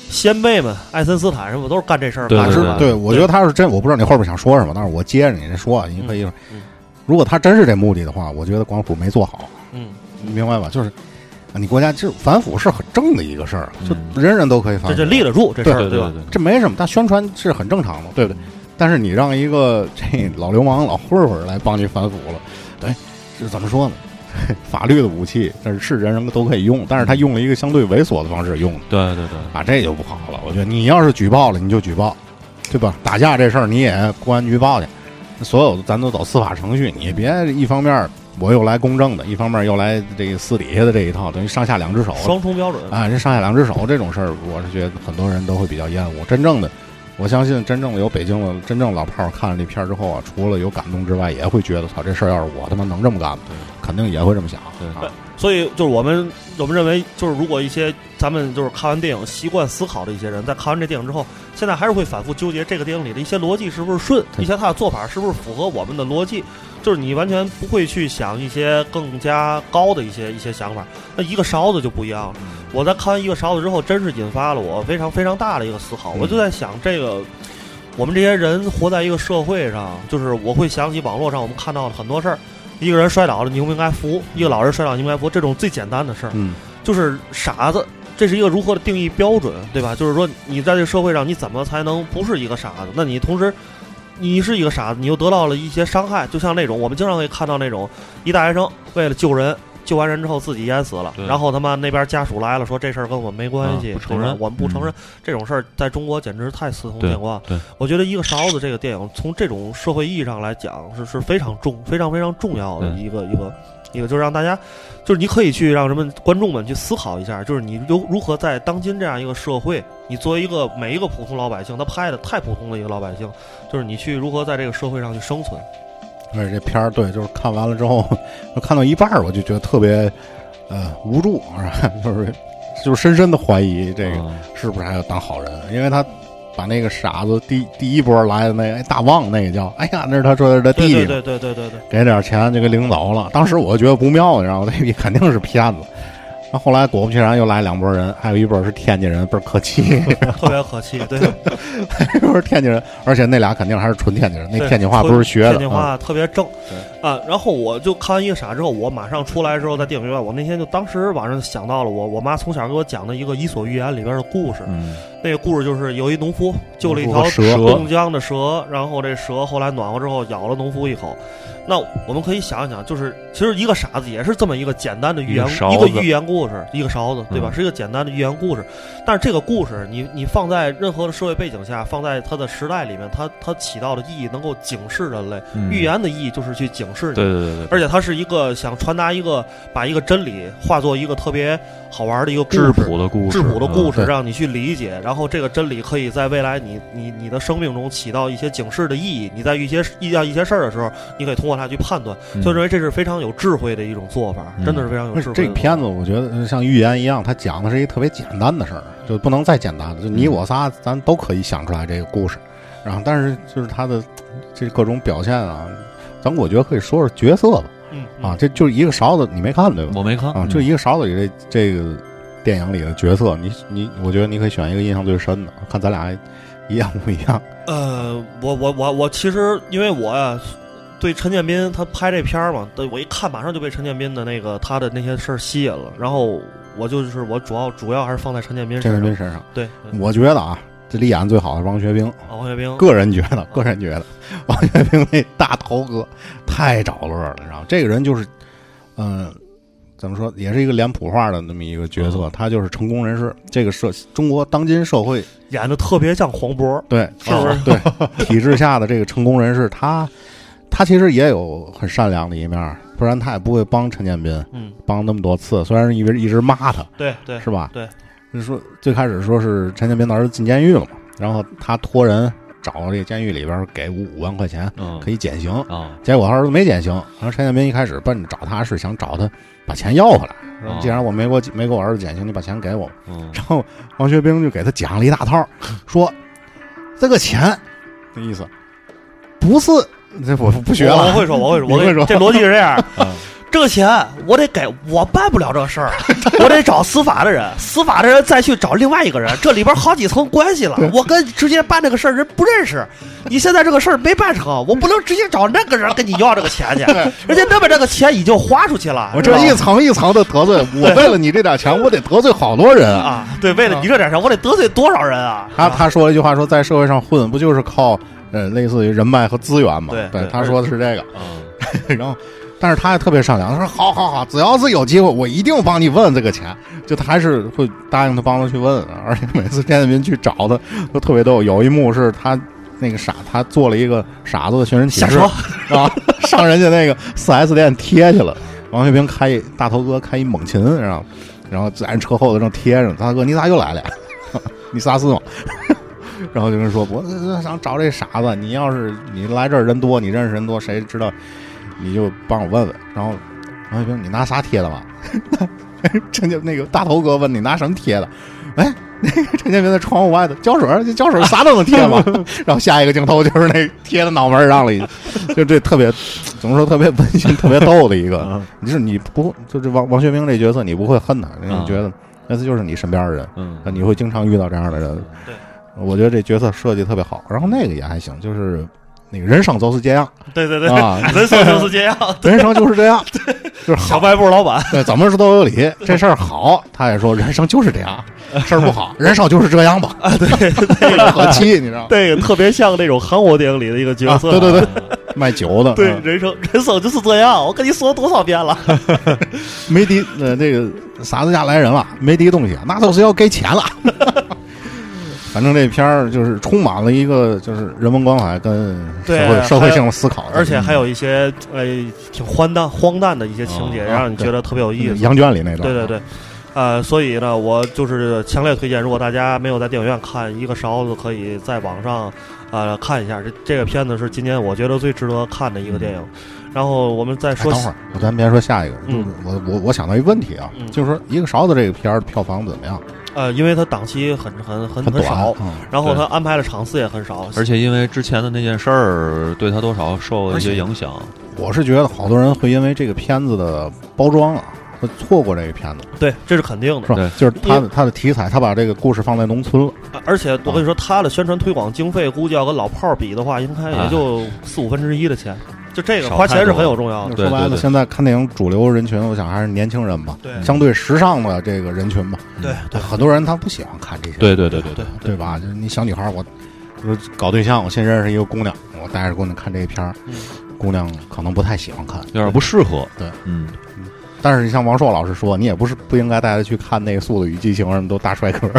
先辈们，爱森斯坦什么都是干这事儿。对对对，我觉得他是真，我不知道你后边想说什么，但是我接着你这说，你可以。如果他真是这目的的话，我觉得广府没做好。嗯，你明白吧？就是。你国家就反腐是很正的一个事儿，就人人都可以反腐，这这立得住这事儿，对吧？这没什么，但宣传是很正常的，对不对？但是你让一个这老流氓、老混混来帮你反腐了，对，这怎么说呢？[laughs] 法律的武器，但是人人都可以用，但是他用了一个相对猥琐的方式用，对对对，啊，这就不好了。我觉得你要是举报了，你就举报，对吧？打架这事儿你也公安局报去，所有的咱都走司法程序，你别一方面。我又来公正的，一方面又来这个私底下的这一套，等于上下两只手，双重标准啊！这上下两只手这种事儿，我是觉得很多人都会比较厌恶。真正的，我相信真正的有北京的真正老炮儿看了这片儿之后啊，除了有感动之外，也会觉得操，这事儿要是我他妈能这么干，肯定也会这么想。对，所以就是我们我们认为，就是如果一些咱们就是看完电影习惯思考的一些人，在看完这电影之后，现在还是会反复纠结这个电影里的一些逻辑是不是顺，一些他的做法是不是符合我们的逻辑。就是你完全不会去想一些更加高的一些一些想法，那一个勺子就不一样了。我在看完一个勺子之后，真是引发了我非常非常大的一个思考。我就在想，这个我们这些人活在一个社会上，就是我会想起网络上我们看到的很多事儿：一个人摔倒了，你应不应该扶；一个老人摔倒，你应该扶。这种最简单的事儿，就是傻子。这是一个如何的定义标准，对吧？就是说，你在这个社会上，你怎么才能不是一个傻子？那你同时。你是一个傻子，你又得到了一些伤害，就像那种我们经常可以看到那种一大学生为了救人，救完人之后自己淹死了，然后他妈那边家属来了，说这事儿跟我们没关系，不承认，我们不承认这种事儿，在中国简直太司空见惯。我觉得一个勺子这个电影，从这种社会意义上来讲，是是非常重、非常非常重要的一个一个。一个就是让大家，就是你可以去让人们观众们去思考一下，就是你如如何在当今这样一个社会，你作为一个每一个普通老百姓，他拍的太普通的一个老百姓，就是你去如何在这个社会上去生存。而且这片儿对，就是看完了之后，看到一半儿我就觉得特别呃无助，[laughs] 就是就是深深的怀疑这个是不是还要当好人，因为他。把那个傻子第第一波来的那个大旺那个叫，哎呀，那是他说的他弟弟，对对对对对，给点钱就给领走了。当时我就觉得不妙，你知道吗？[laughs] 那肯定是骗子。那后来果不其然又来两拨人，还有一波是天津人，倍儿客气，特别可气，[laughs] 对，不是天津人，而且那俩肯定还是纯天津人，那天津话不是学的，天津话特别正。啊，然后我就看完一个傻之后，我马上出来之后在电影院，我那天就当时晚上想到了我我妈从小给我讲的一个《伊索寓言》里边的故事。嗯，那个故事就是有一农夫救了一条冻僵的蛇，然后这蛇后来暖和之后咬了农夫一口。那我们可以想一想，就是其实一个傻子也是这么一个简单的寓言，一个寓言故事，一个勺子，对吧？是一个简单的寓言故事。但是这个故事，你你放在任何的社会背景下，放在它的时代里面，它它起到的意义能够警示人类。寓言的意义就是去警示你，对对对对。而且它是一个想传达一个，把一个真理化作一个特别好玩的一个质朴的故事，质朴的故事，让你去理解。然后这个真理可以在未来你你你的生命中起到一些警示的意义。你在一些遇到一些事儿的时候，你可以通过。它去判断，所以认为这是非常有智慧的一种做法，真的是非常有智慧。这个片子我觉得像寓言一样，它讲的是一个特别简单的事儿，就不能再简单了。就你我仨，咱都可以想出来这个故事。然后，但是就是他的这各种表现啊，咱我觉得可以说说角色吧。嗯啊，这就是一个勺子，你没看对吧？我没看啊，就一个勺子里这这个电影里的角色，你你，我觉得你可以选一个印象最深的，看咱俩一样不一样。呃，我我我我其实因为我呀。对陈建斌他拍这片儿嘛，我一看马上就被陈建斌的那个他的那些事儿吸引了，然后我就是我主要主要还是放在陈建斌陈建斌身上。对，我觉得啊，这里演的最好的王学兵，王学兵，个人觉得，个人觉得 [laughs] 王学兵那大头哥太找乐了，然后这个人就是，嗯，怎么说，也是一个脸谱化的那么一个角色，他就是成功人士，这个社中国当今社会演的特别像黄渤，对，是不是？对，体制下的这个成功人士，他。他其实也有很善良的一面，不然他也不会帮陈建斌，嗯，帮那么多次。虽然一直一直骂他，对对，是吧？对，就是说最开始说是陈建斌的儿子进监狱了嘛，然后他托人找这个监狱里边给五五万块钱，可以减刑啊。结果他儿子没减刑，然后陈建斌一开始奔着找他是想找他把钱要回来。既然我没给我没给我儿子减刑，你把钱给我。然后王学兵就给他讲了一大套，说这个钱的意思不是。这我不学了。我会说，我会说，[laughs] 我会说。这逻辑是这样：[laughs] 这个钱我得给，我办不了这事儿，[laughs] 我得找司法的人，司法的人再去找另外一个人，这里边好几层关系了。我跟直接办这个事儿人不认识，你现在这个事儿没办成，我不能直接找那个人跟你要这个钱去。人家那边这个钱已经花出去了。我这一层一层的得罪，[laughs] 我为了你这点钱，我得得罪好多人啊！对，为了你这点钱，我得得罪多少人啊？他他说了一句话，说在社会上混，不就是靠？呃，类似于人脉和资源嘛，对，他说的是这个，[laughs] 然后，但是他也特别善良，他说好好好，只要是有机会，我一定帮你问这个钱，就他还是会答应他帮他去问，而且每次田建斌去找他都特别逗，有一幕是他那个傻，他做了一个傻子的寻人启事啊，[laughs] 上人家那个四 S 店贴去了，王学兵开大头哥开一猛禽，然后然后在人车后头正贴着，大哥你咋又来了？[laughs] 你啥事吗？[laughs] 然后就跟说：“我想找这傻子，你要是你来这儿人多，你认识人多，谁知道你就帮我问问。”然后王学兵，你拿啥贴的嘛？[laughs] 陈建那个大头哥问你拿什么贴的？哎，那个陈建斌在窗户外头胶水，胶水啥都能贴嘛。[laughs] 然后下一个镜头就是那贴在脑门上了，[laughs] 就这特别怎么说特别温馨、特别逗的一个。你是你不就这王王学兵这角色，你不会恨他，你觉得那次就是你身边的人，嗯，你会经常遇到这样的人，对。我觉得这角色设计特别好，然后那个也还行，就是那个人生就是这样，对对对，啊，[laughs] 人生就是这样，[laughs] 人生就是这样，就是小卖部老板，对，怎么说都有理。[laughs] 这事儿好，他也说人生就是这样，事儿不好，人生就是这样吧。啊，对，可气，你知道？对，特别像那种韩国电影里的一个角色，对对对，卖酒的。对，人生人生就是这样，我跟你说多少遍了。没敌，呃，那个傻子家来人了，没敌东西，那都是要给钱了。反正这片儿就是充满了一个就是人文关怀跟社会社会性的思考，而且还有一些呃挺荒诞荒诞的一些情节，让你觉得特别有意思。羊圈里那段，对对对，呃，所以呢，我就是强烈推荐，如果大家没有在电影院看一个勺子，可以在网上呃看一下。这这个片子是今年我觉得最值得看的一个电影。然后我们再说，等会儿，咱别说下一个，就是我我我想到一个问题啊，就是说一个勺子这个片儿票房怎么样？呃，因为他档期很很很很少，然后他安排的场次也很少，而且因为之前的那件事儿，对他多少受了一些影响。我是觉得好多人会因为这个片子的包装啊，会错过这个片子。对，这是肯定的，是吧？就是他的他的题材，他把这个故事放在农村了。而且我跟你说，他的宣传推广经费估计要跟老炮儿比的话，应该也就四五分之一的钱。就这个花钱是很有重要的。说白了，现在看电影主流人群，我想还是年轻人吧，相对时尚的这个人群吧。对对，很多人他不喜欢看这些。对对对对对对吧？就是你小女孩，我搞对象，我先认识一个姑娘，我带着姑娘看这一片儿，姑娘可能不太喜欢看，有点不适合。对，嗯。但是你像王硕老师说，你也不是不应该带她去看那个《速度与激情》什么都大帅哥，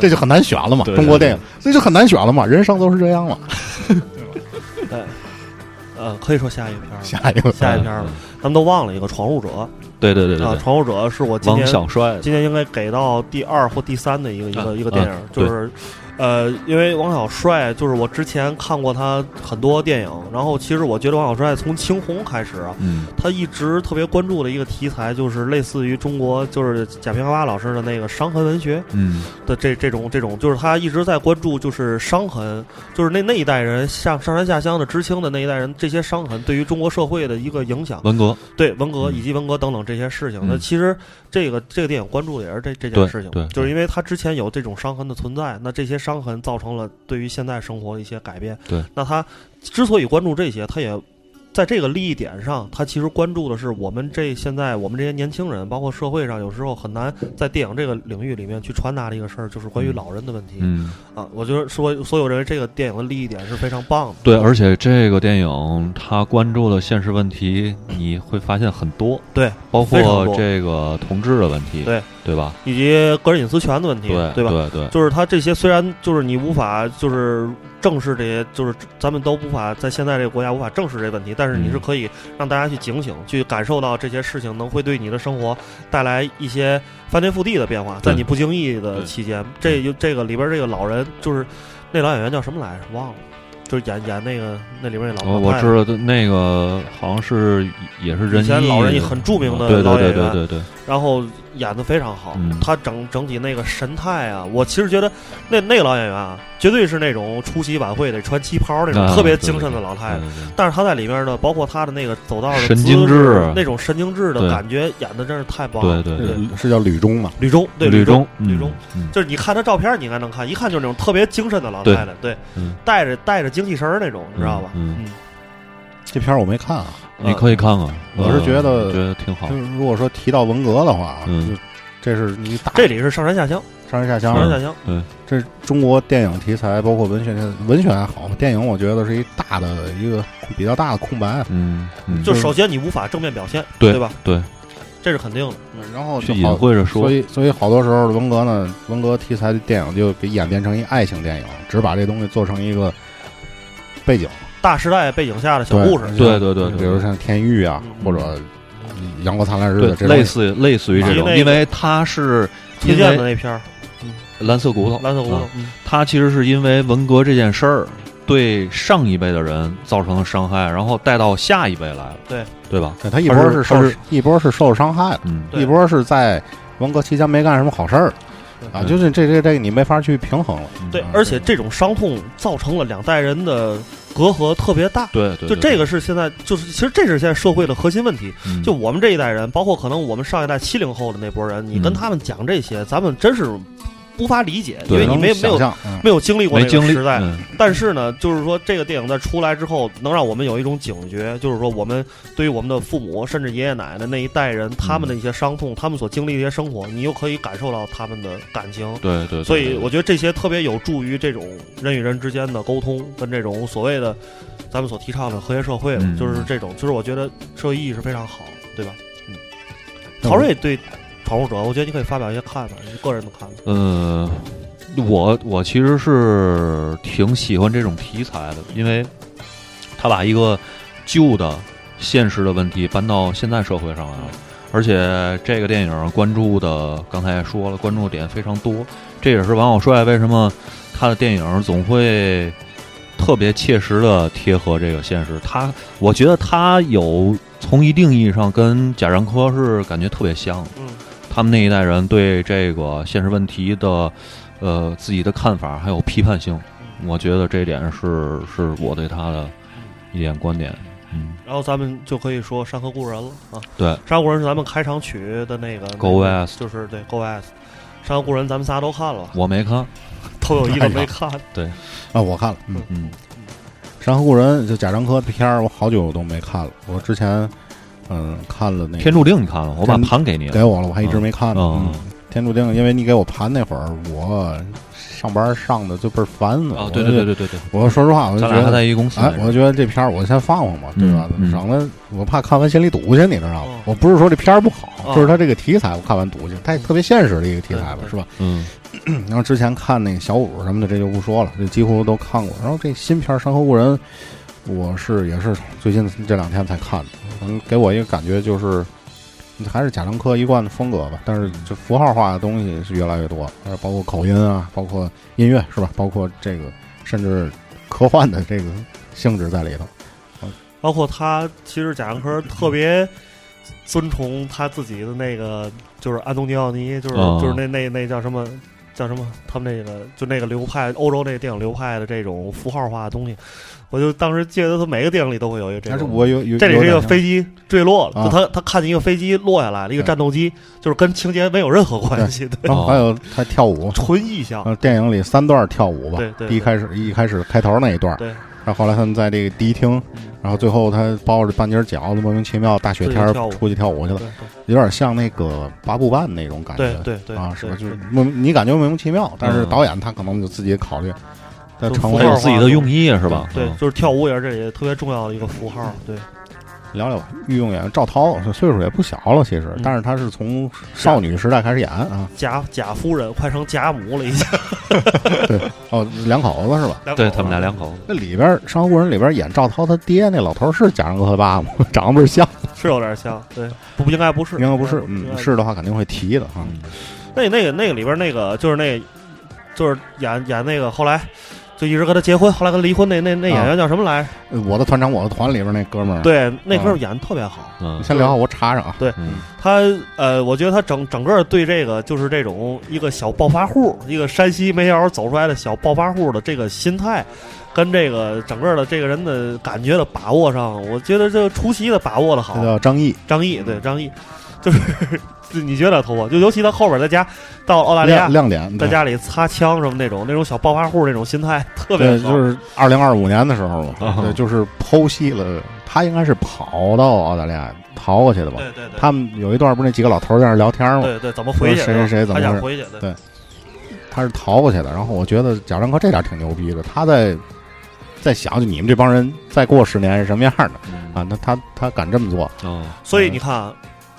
这就很难选了嘛。中国电影所以就很难选了嘛，人生都是这样嘛。对。呃，可以说下一个片儿，下一个下一篇儿了。咱们都忘了一个《闯入者》。对对对对，啊，《闯入者》是我今年小帅今年应该给到第二或第三的一个一个一个电影，就是。呃，因为王小帅就是我之前看过他很多电影，然后其实我觉得王小帅从《青红》开始啊，他一直特别关注的一个题材就是类似于中国就是贾平凹老师的那个伤痕文学，嗯，的这这种这种就是他一直在关注就是伤痕，就是那那一代人上上山下乡的知青的那一代人这些伤痕对于中国社会的一个影响，文革。对文革以及文革等等这些事情，那其实这个这个电影关注的也是这这件事情，对，就是因为他之前有这种伤痕的存在，那这些伤痕造成了对于现在生活的一些改变。对，那他之所以关注这些，他也在这个利益点上，他其实关注的是我们这现在我们这些年轻人，包括社会上有时候很难在电影这个领域里面去传达的一个事儿，就是关于老人的问题。嗯，啊，我觉得说，所有认为这个电影的利益点是非常棒的。对，而且这个电影他关注的现实问题，你会发现很多。对，包括这个同志的问题。对。对吧？以及个人隐私权的问题，对吧？对对，就是他这些虽然就是你无法就是正视这些，就是咱们都无法在现在这个国家无法正视这问题，但是你是可以让大家去警醒，去感受到这些事情能会对你的生活带来一些翻天覆地的变化，在你不经意的期间，这就这个里边这个老人就是那老演员叫什么来着？忘了。就是演演那个那里边那老，我知道的那个好像是也是人以前老人很著名的老演员，对对对对对。然后演的非常好，他整整体那个神态啊，我其实觉得那那个老演员啊，绝对是那种出席晚会得穿旗袍那种特别精神的老太太。但是他在里面呢，包括他的那个走道的神经质，那种神经质的感觉，演的真是太棒了。对对对，是叫吕中嘛？吕中，对吕中，吕中，就是你看他照片，你应该能看，一看就是那种特别精神的老太太，对，带着带着精气神那种，你知道吧？嗯，这片我没看啊。你可以看看，我是觉得觉得挺好。就是如果说提到文革的话，嗯，这是你打这里是上山下乡，上山下乡，上山下乡。对，这中国电影题材，包括文学，文学还好，电影我觉得是一大的一个比较大的空白。嗯，就首先你无法正面表现，对吧？对，这是肯定的。然后去隐晦着说，所以所以好多时候文革呢，文革题材的电影就给演变成一爱情电影，只把这东西做成一个背景。大时代背景下的小故事，对对对，比如像天域啊，或者阳光灿烂日子，类似类似于这种，因为它是推荐的那篇蓝色骨头，蓝色骨头，它其实是因为文革这件事儿对上一辈的人造成了伤害，然后带到下一辈来了，对对吧？对他一波是受一波是受伤害了，一波是在文革期间没干什么好事儿。啊，就是这这这，你没法去平衡了。对，而且这种伤痛造成了两代人的隔阂特别大。对对，就这个是现在，就是其实这是现在社会的核心问题。就我们这一代人，包括可能我们上一代七零后的那波人，你跟他们讲这些，咱们真是。无法理解，因为你没没有没有经历过那个时代。但是呢，就是说这个电影在出来之后，能让我们有一种警觉，就是说我们对于我们的父母甚至爷爷奶奶那一代人，他们的一些伤痛，他们所经历的一些生活，你又可以感受到他们的感情。对对。所以我觉得这些特别有助于这种人与人之间的沟通，跟这种所谓的咱们所提倡的和谐社会，就是这种，就是我觉得社会意义是非常好，对吧？嗯。曹睿对。闯入者，我觉得你可以发表一些看法，你个人的看法。嗯，我我其实是挺喜欢这种题材的，因为他把一个旧的现实的问题搬到现在社会上来了，而且这个电影关注的，刚才也说了，关注点非常多。这也是王小帅为什么他的电影总会特别切实的贴合这个现实。他，我觉得他有从一定意义上跟贾樟柯是感觉特别像。嗯。他们那一代人对这个现实问题的，呃，自己的看法还有批判性，我觉得这点是是我对他的一点观点。嗯，然后咱们就可以说《山河故人》了啊。对，《山河故人》是咱们开场曲的那个。Go West，就是对 Go West，《山河故人》咱们仨都看了。我没看，都有一个没 [laughs] 看。对，啊，我看了。嗯嗯，《山河故人》就贾樟柯的片儿，我好久都没看了。我之前。嗯，看了那《天注定》，你看了？我把盘给你，给我了，我还一直没看呢。嗯，《天注定》，因为你给我盘那会儿，我上班上的就倍儿烦啊！对对对对对对，我说实话，我就觉得在一公司，哎，我觉得这片儿我先放放吧，对吧？省得我怕看完心里堵去，你知道吗？我不是说这片儿不好，就是它这个题材我看完堵去，太特别现实的一个题材吧，是吧？嗯。[clears throat] 然后之前看那个小五什么的，这就不说了，这几乎都看过。然后这新片《山河故人》。我是也是最近这两天才看的，嗯，给我一个感觉就是，还是贾樟柯一贯的风格吧。但是就符号化的东西是越来越多，包括口音啊，包括音乐是吧？包括这个甚至科幻的这个性质在里头。包括他其实贾樟柯特别尊崇他自己的那个，就是安东尼奥尼，就是就是那那那叫什么？叫什么？他们那个就那个流派，欧洲那个电影流派的这种符号化的东西，我就当时记得他每个电影里都会有一个这种。我有有这里是一个飞机坠落了，就他他看见一个飞机落下来了，一个战斗机，就是跟情节没有任何关系。然后还有他跳舞，[laughs] 纯意象。电影里三段跳舞吧，对对。一开始一开始开头那一段，对。然后后来他们在这个迪厅。然后最后他包着半截饺子，莫名其妙大雪天出去跳舞去了，有点像那个八步半那种感觉，对对啊，是吧？就是莫你感觉莫名其妙，但是导演他可能就自己考虑，在成为有自己的用意是吧？对，就是跳舞也是这里特别重要的一个符号，对。聊聊吧。御用演员赵涛，岁数也不小了，其实，但是他是从少女时代开始演啊。贾贾夫人快成贾母了，已经。[laughs] 对，哦，两口子是吧？对他们俩两口子。那里边《山河故人》里边演赵涛他爹那老头是贾樟柯他爸吗？[laughs] 长得不是像？是有点像。对，不应该不是，应该不是。嗯，是的话肯定会提的啊。那那个那个里边那个就是那，就是演演那个后来。就一直跟他结婚，后来跟他离婚那那那演员叫什么来？我的团长，我的团里边那哥们儿。对，那哥们儿演的特别好。嗯，先聊，我插上啊。对，他呃，我觉得他整整个对这个就是这种一个小暴发户，一个山西煤窑走出来的小暴发户的这个心态，跟这个整个的这个人的感觉的把握上，我觉得这出奇的把握的好。叫张译，张译对张译，就是。[laughs] 你觉得头发就尤其他后边在家到澳大利亚亮点，在家里擦枪什么那种那种小暴发户那种心态特别好。就是二零二五年的时候 [laughs] 嘛，对，就是剖析了他应该是跑到澳大利亚逃过去的吧？对对对。他们有一段不是那几个老头在那聊天吗？对对，怎么回去？谁谁谁怎么回去？对，他是逃过去的。然后我觉得贾樟柯这点挺牛逼的，他在在想，就你们这帮人再过十年是什么样的啊？那他他敢这么做？哦，所以你看，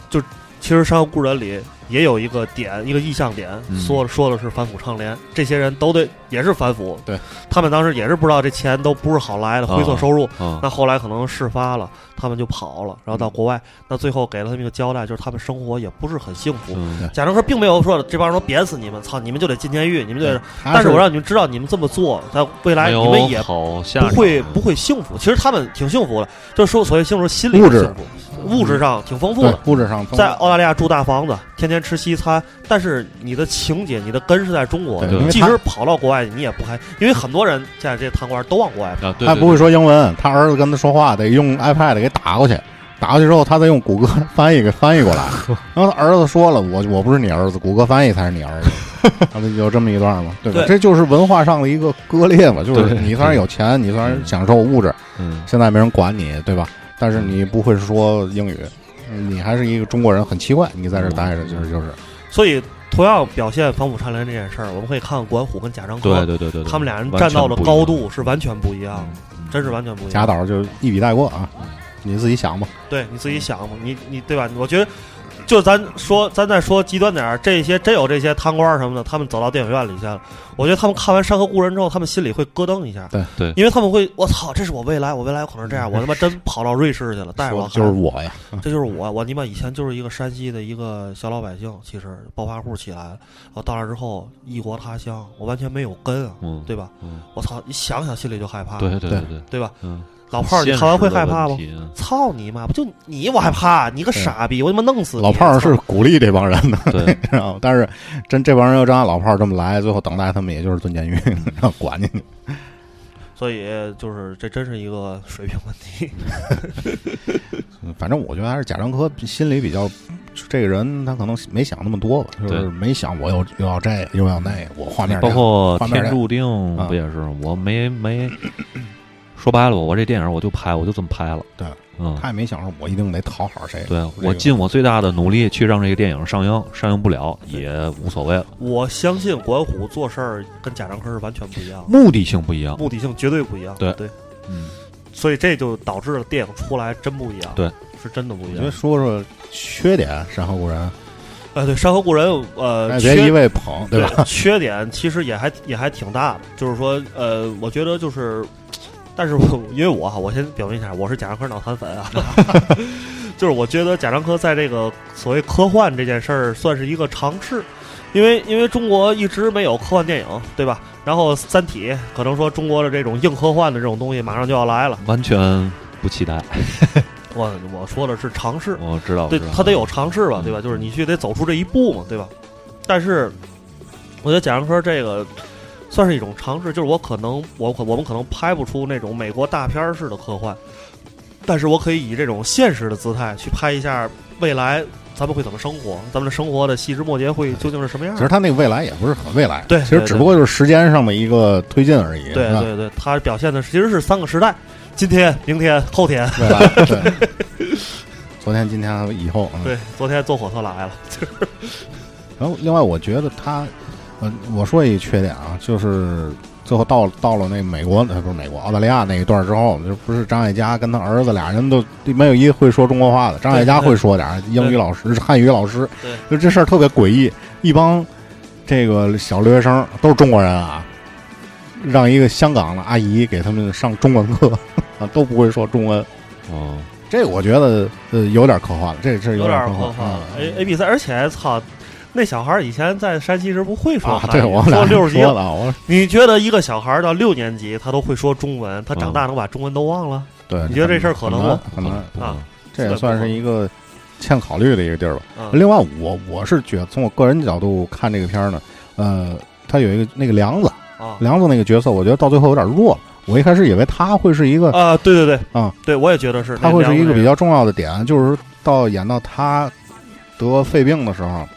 就。其实《山河故人》里也有一个点，一个意象点，说说的是反腐倡廉，这些人都得也是反腐。对，他们当时也是不知道这钱都不是好来的，灰色收入。那后来可能事发了，他们就跑了，然后到国外。那最后给了他们一个交代，就是他们生活也不是很幸福。贾樟柯并没有说这帮人都扁死你们，操，你们就得进监狱，你们就得。但是我让你们知道，你们这么做，在未来你们也不会不会幸福。其实他们挺幸福的，就是说所谓幸福，心里幸福。物质上挺丰富的，物质上在澳大利亚住大房子，天天吃西餐，但是你的情节、你的根是在中国。即使跑到国外，你也不开，因为很多人现在这些贪官都往国外跑。他不会说英文，他儿子跟他说话得用 iPad 给打过去，打过去之后，他再用谷歌 [laughs] 翻译给翻译过来。[laughs] 然后他儿子说了：“我我不是你儿子，谷歌翻译才是你儿子。[laughs] ”他们有这么一段嘛？对吧？这就是文化上的一个割裂嘛。就是你虽然有钱，你虽然享受物质，嗯，现在没人管你，对吧？但是你不会说英语，你还是一个中国人，很奇怪。你在这待着，就是就是。所以，同样表现反腐倡廉这件事儿，我们可以看看管虎跟贾樟柯，对对对对，他们俩人站到的高度是完全不一样，真是完全不一样。贾导就一笔带过啊，你自己想吧。对你自己想吧，你你对吧？我觉得。就咱说，咱再说极端点儿，这些真有这些贪官什么的，他们走到电影院里去了。我觉得他们看完《山河故人》之后，他们心里会咯噔一下。对对，因为他们会，我操，这是我未来，我未来有可能这样，我他妈真跑到瑞士去了，带着我。[laughs] 就是我呀，[laughs] 这就是我，我尼玛以前就是一个山西的一个小老百姓，其实暴发户起来了，我到那之后异国他乡，我完全没有根啊，对吧？我操，你想想心里就害怕，对对对对，对吧？嗯。老炮儿，你看完会害怕不？操你妈！不就你我还怕？你个傻逼！我他妈弄死你！老炮儿是鼓励这帮人的，对，知道吗？但是真这帮人要真按老炮儿这么来，最后等待他们也就是蹲监狱，[laughs] 让管进去。所以就是这真是一个水平问题。[laughs] 反正我觉得还是贾樟柯心里比较，这个人他可能没想那么多吧，就是没想我又又要这个又要那个，我画面包括天注定不也是？我没没。说白了，我这电影我就拍，我就这么拍了。对，嗯，他也没想说，我一定得讨好谁。对我尽我最大的努力去让这个电影上映，上映不了也无所谓了。我相信管虎做事儿跟贾樟柯是完全不一样，目的性不一样，目的性绝对不一样。对对，嗯，所以这就导致了电影出来真不一样。对，是真的不一样。我觉得说说缺点，《山河故人》。哎，对，《山河故人》呃，别一味捧，对吧？缺点其实也还也还挺大的，就是说，呃，我觉得就是。但是，我因为我哈，我先表明一下，我是贾樟柯脑残粉啊，[laughs] 就是我觉得贾樟柯在这个所谓科幻这件事儿算是一个尝试，因为因为中国一直没有科幻电影，对吧？然后《三体》可能说中国的这种硬科幻的这种东西马上就要来了，完全不期待。[laughs] 我我说的是尝试，我知道，对他得有尝试吧，对吧？就是你去得走出这一步嘛，对吧？但是，我觉得贾樟柯这个。算是一种尝试，就是我可能我我们可能拍不出那种美国大片式的科幻，但是我可以以这种现实的姿态去拍一下未来咱们会怎么生活，咱们的生活的细枝末节会究竟是什么样？其实他那个未来也不是很未来，对，其实只不过就是时间上的一个推进而已。对对对，他表现的其实是三个时代：今天、明天、后天。未来，[laughs] 昨天、今天、以后。对，昨天坐火车来了。[laughs] 然后，另外我觉得他。嗯，我说一缺点啊，就是最后到到了那美国，呃，不是美国，澳大利亚那一段之后，就不是张艾嘉跟他儿子俩人都没有一个会说中国话的，张艾嘉会说点英语老师、汉语老师，就这事儿特别诡异。一帮这个小留学生都是中国人啊，让一个香港的阿姨给他们上中文课 [laughs] 啊，都不会说中文。哦，这我觉得呃有点科幻了，这这有点科幻了。A A B C，而且操。那小孩以前在山西时不会说汉语，说六十级了。你觉得一个小孩到六年级他都会说中文，他长大能把中文都忘了？对，你觉得这事儿可能吗？可能啊，这也算是一个欠考虑的一个地儿吧。另外，我我是觉得从我个人角度看这个片儿呢，呃，他有一个那个梁子，梁子那个角色，我觉得到最后有点弱。我一开始以为他会是一个啊，对对对，啊，对我也觉得是，他会是一个比较重要的点，就是到演到他得肺病的时候。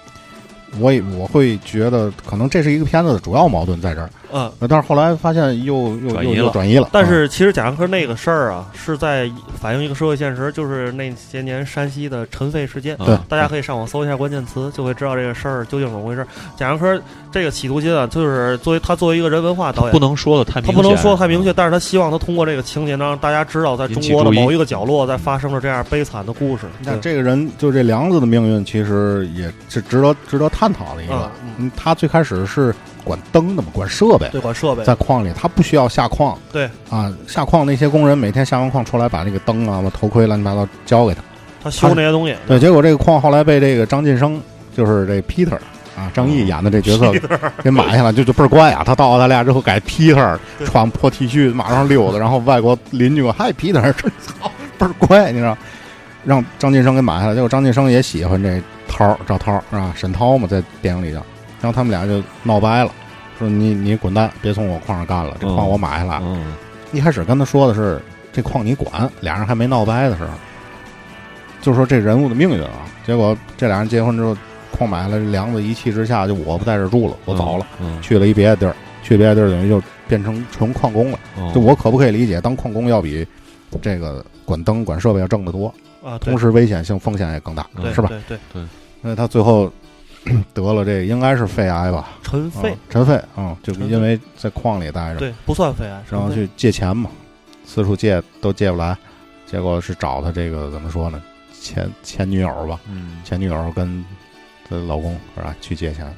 我也我会觉得，可能这是一个片子的主要矛盾在这儿。嗯，但是后来发现又又又又转移了。但是其实贾樟柯那个事儿啊，是在反映一个社会现实，就是那些年山西的尘肺事件。对，大家可以上网搜一下关键词，就会知道这个事儿究竟怎么回事。贾樟柯这个企图心啊，就是作为他作为一个人文化导演，不能说的太明他不能说太明确，但是他希望他通过这个情节，能让大家知道，在中国的某一个角落，在发生了这样悲惨的故事。那这个人就这梁子的命运，其实也是值得值得探讨的一个。嗯，他最开始是。管灯的嘛，管设备，对，管设备，在矿里，他不需要下矿，对，啊，下矿那些工人每天下完矿出来，把那个灯啊、把头盔乱七八糟交给他，他修那些东西。对，结果这个矿后来被这个张晋生，就是这 Peter 啊，张译演的这角色 [laughs] 给买下来，就就倍儿乖啊。他到澳大利亚之后改 Peter，穿破 T 恤马上溜达，然后外国邻居说：“ [laughs] 嗨，Peter，这操，倍儿乖，你知道？”让张晋生给买下来，结果张晋生也喜欢这涛赵涛是吧？沈涛嘛，在电影里叫。然后他们俩就闹掰了，说你你滚蛋，别从我矿上干了，这矿我买下来。一开始跟他说的是这矿你管，俩人还没闹掰的时候，就说这人物的命运啊。结果这俩人结婚之后，矿买了，梁子一气之下就我不在这住了，我走了，去了一别的地儿，去别的地儿等于就变成纯矿工了。就我可不可以理解，当矿工要比这个管灯管设备要挣得多啊？同时危险性风险也更大，是吧？对对对。那他最后。[clears throat] 得了，这应该是肺癌吧？尘肺，尘肺，嗯，就因为在矿里待着，对，不算肺癌，然后去借钱嘛，四处借都借不来，结果是找他这个怎么说呢？前前女友吧，嗯前女友跟她老公是吧？去借钱，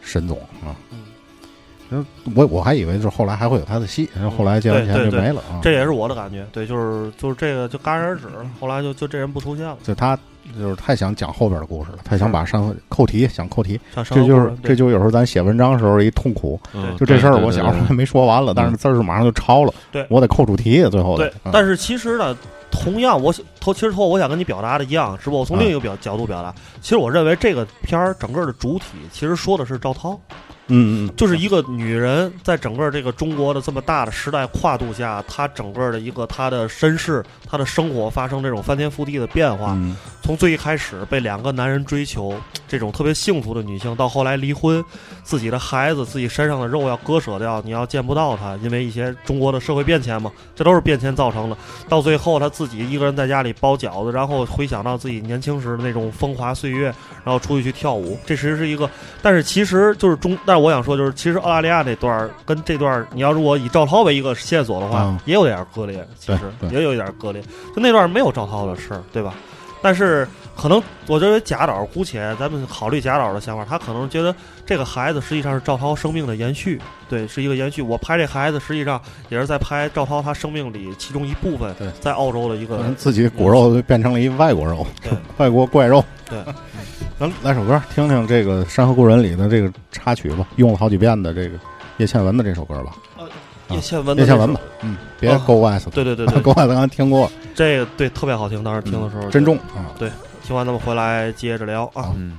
沈总啊。嗯我我还以为就是后来还会有他的戏，然后后来借完钱就没了啊。这也是我的感觉，对，就是就是这个就戛然而止了。后来就就这人不出现了。就他就是太想讲后边的故事了，太想把上扣题，想扣题。这就是这就有时候咱写文章的时候一痛苦。就这事儿，我小时候还没说完了，但是字儿马上就抄了。对，我得扣主题。最后对，但是其实呢，同样我头其实头我想跟你表达的一样，只不过我从另一个表角度表达。其实我认为这个片儿整个的主体其实说的是赵涛。嗯嗯，就是一个女人在整个这个中国的这么大的时代跨度下，她整个的一个她的身世，她的生活发生这种翻天覆地的变化。从最一开始被两个男人追求，这种特别幸福的女性，到后来离婚，自己的孩子，自己身上的肉要割舍掉，你要见不到她，因为一些中国的社会变迁嘛，这都是变迁造成的。到最后，她自己一个人在家里包饺子，然后回想到自己年轻时的那种风华岁月，然后出去去跳舞。这其实是一个，但是其实就是中，但 [laughs] 是我想说，就是其实澳大利亚这段跟这段，你要如果以赵涛为一个线索的话，也有点割裂，其实也有一点割裂。就那段没有赵涛的事儿，对吧？但是可能我认为贾导姑且咱们考虑贾导的想法，他可能觉得这个孩子实际上是赵涛生命的延续，对，是一个延续。我拍这孩子实际上也是在拍赵涛他生命里其中一部分，对，在澳洲的一个自己骨肉变成了一外国肉，对，[laughs] 外国怪肉。对，咱来首歌听听这个《山河故人》里的这个插曲吧，用了好几遍的这个叶倩文的这首歌吧。叶倩文，叶倩文吧，嗯，别 Go West，对对对对，[laughs] Go West 刚才听过，这个对特别好听，当时听的时候，珍重啊，对，听完咱们回来接着聊啊，嗯。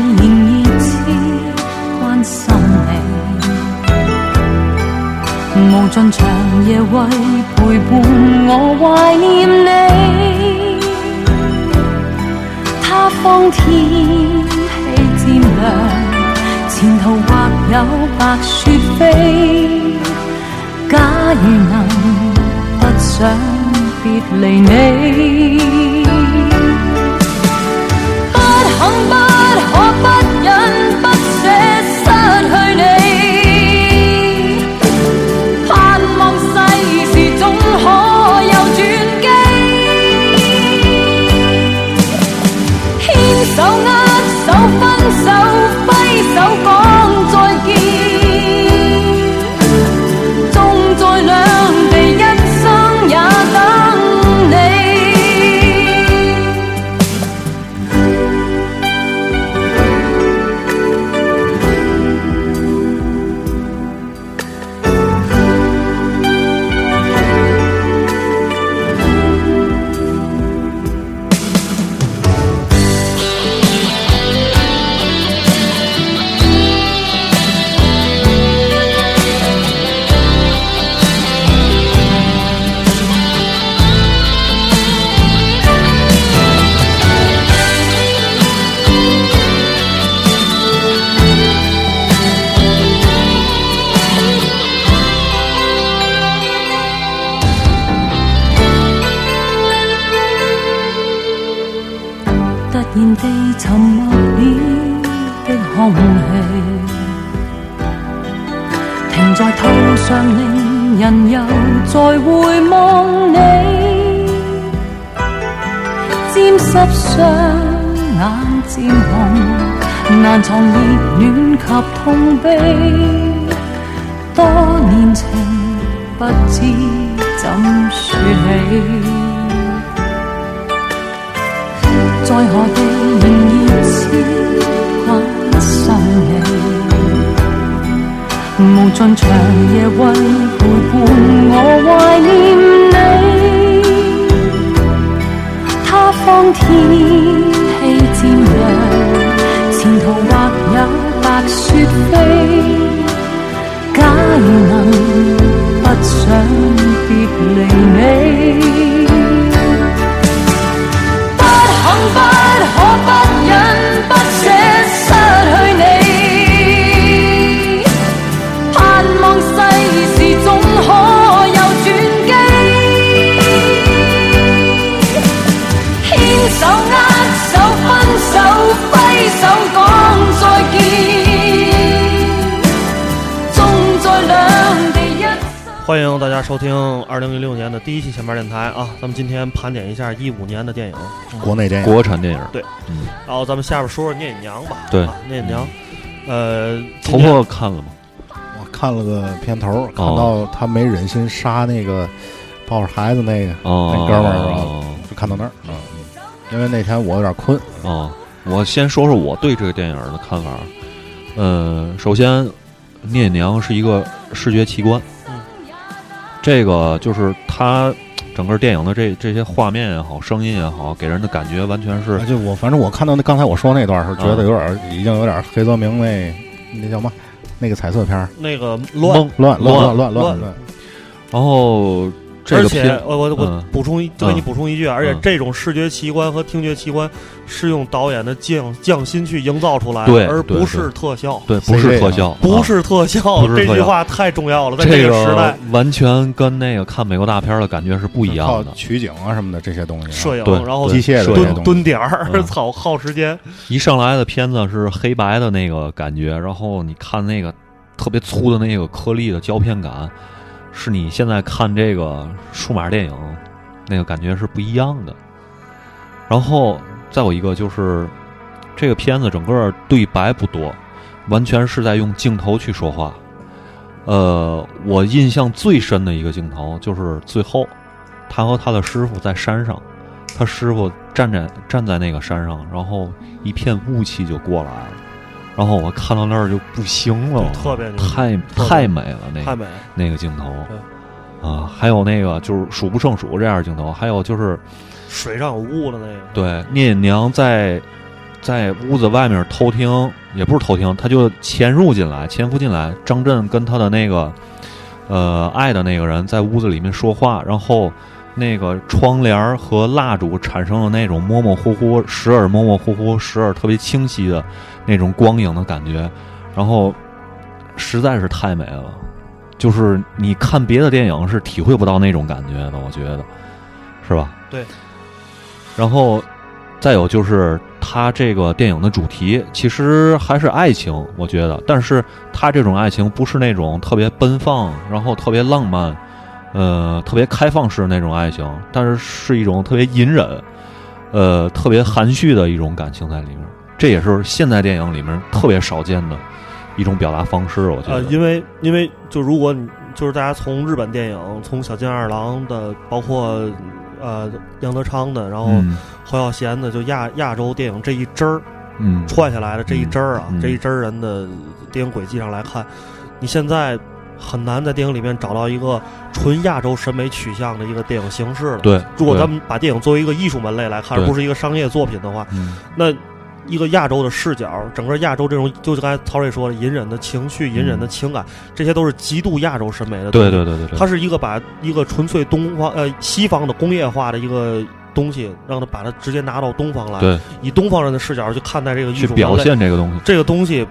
无尽长夜为陪伴我怀念你，他方天气渐凉，前途或有白雪飞。假如能不想别离你，不肯不可不忍痛悲第一期前面电台啊！咱们今天盘点一下一五年的电影，国内电影、国产电影。对，嗯，然后咱们下边说说《聂隐娘》吧。对，《聂隐娘》，呃，头破看了吗？我看了个片头，看到他没忍心杀那个抱着孩子那个哦那哥们儿，就看到那儿。嗯，因为那天我有点困。哦，我先说说我对这个电影的看法。呃，首先，《聂隐娘》是一个视觉奇观。这个就是他整个电影的这这些画面也好，声音也好，给人的感觉完全是。就我反正我看到那刚才我说那段时候，觉得有点已经有点黑泽明那那叫嘛那个彩色片那个乱乱乱乱乱乱。然后。而且我我我补充就给你补充一句，而且这种视觉奇观和听觉奇观是用导演的匠匠心去营造出来的，而不是特效。对，不是特效，不是特效。这句话太重要了，在这个时代，完全跟那个看美国大片的感觉是不一样的。取景啊什么的这些东西，摄影，然后机械蹲蹲点儿，[laughs] 操，耗时间。一上来的片子是黑白的那个感觉，然后你看那个特别粗的那个颗粒的胶片感。是你现在看这个数码电影，那个感觉是不一样的。然后再有一个就是，这个片子整个对白不多，完全是在用镜头去说话。呃，我印象最深的一个镜头就是最后，他和他的师傅在山上，他师傅站在站在那个山上，然后一片雾气就过来了，然后我看到那儿就不行了，特别太太美了，那太美那个镜头，啊，还有那个就是数不胜数这样的镜头，还有就是水上有雾的那个，对，聂隐娘在。在屋子外面偷听，也不是偷听，她就潜入进来，潜伏进来。张震跟他的那个，呃，爱的那个人在屋子里面说话，然后那个窗帘和蜡烛产生了那种模模糊糊，时而模模糊糊，时而特别清晰的那种光影的感觉，然后实在是太美了。就是你看别的电影是体会不到那种感觉的，我觉得，是吧？对。然后。再有就是他这个电影的主题其实还是爱情，我觉得，但是他这种爱情不是那种特别奔放，然后特别浪漫，呃，特别开放式的那种爱情，但是是一种特别隐忍，呃，特别含蓄的一种感情在里面。这也是现代电影里面特别少见的一种表达方式，我觉得。呃，因为因为就如果你就是大家从日本电影，从小津二郎的，包括。呃，杨德昌的，然后侯孝贤的，就亚亚洲电影这一支儿，嗯，串下来的这一支儿啊，这一支儿人的电影轨迹上来看，你现在很难在电影里面找到一个纯亚洲审美取向的一个电影形式了。对，如果咱们把电影作为一个艺术门类来看，而不是一个商业作品的话，那。一个亚洲的视角，整个亚洲这种，就是刚才曹睿说的隐忍的情绪、隐忍的情感，这些都是极度亚洲审美的。对对对对，它是一个把一个纯粹东方呃西方的工业化的一个东西，让他把它直接拿到东方来，以东方人的视角去看待这个艺术，去表现这个东西，这个东西。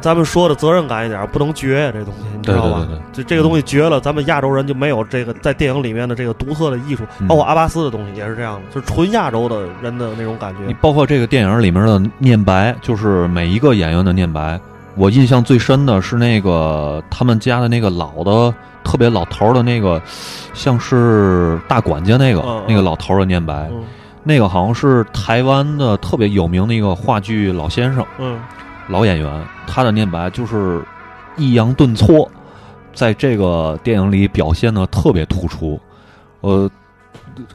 咱们说的责任感一点，不能绝呀，这东西你知道吧？这这个东西绝了，咱们亚洲人就没有这个在电影里面的这个独特的艺术，包括阿巴斯的东西也是这样的，就是纯亚洲的人的那种感觉。你包括这个电影里面的念白，就是每一个演员的念白，我印象最深的是那个他们家的那个老的特别老头的那个，像是大管家那个那个老头的念白，那个好像是台湾的特别有名的一个话剧老先生。嗯。老演员，他的念白就是抑扬顿挫，在这个电影里表现的特别突出，呃，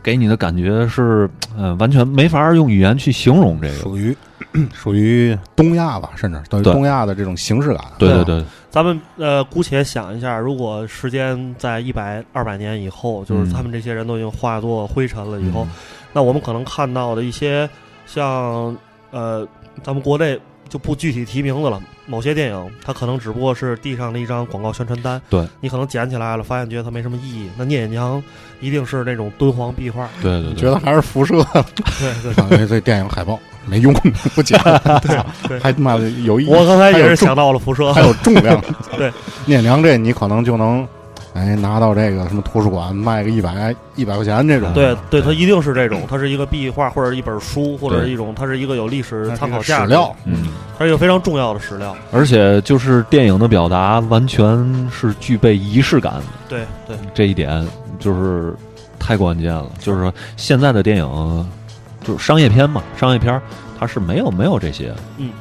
给你的感觉是，呃，完全没法用语言去形容这个，属于 [clears throat] 属于东亚吧，甚至等于东亚的这种形式感。对对对，咱们呃，姑且想一下，如果时间在一百二百年以后，就是他们这些人都已经化作灰尘了以后，那我们可能看到的一些像呃，咱们国内。就不具体提名字了。某些电影，它可能只不过是地上的一张广告宣传单。对，你可能捡起来了，发现觉得它没什么意义。那聂隐娘一定是那种敦煌壁画。对对对，觉得还是辐射。对对，因为这电影海报没用，[laughs] 不捡。对，还他妈的有意义。我刚才也是想到了辐射，还有重量。对，聂隐娘这你可能就能。哎，拿到这个什么图书馆卖个一百一百块钱这种，对对，它一定是这种，它是一个壁画或者一本书或者一种，它是一个有历史参考价史料，嗯，它是一个非常重要的史料。而且就是电影的表达完全是具备仪式感的，对对，这一点就是太关键了。就是说现在的电影就是商业片嘛，商业片。它是没有没有这些，嗯，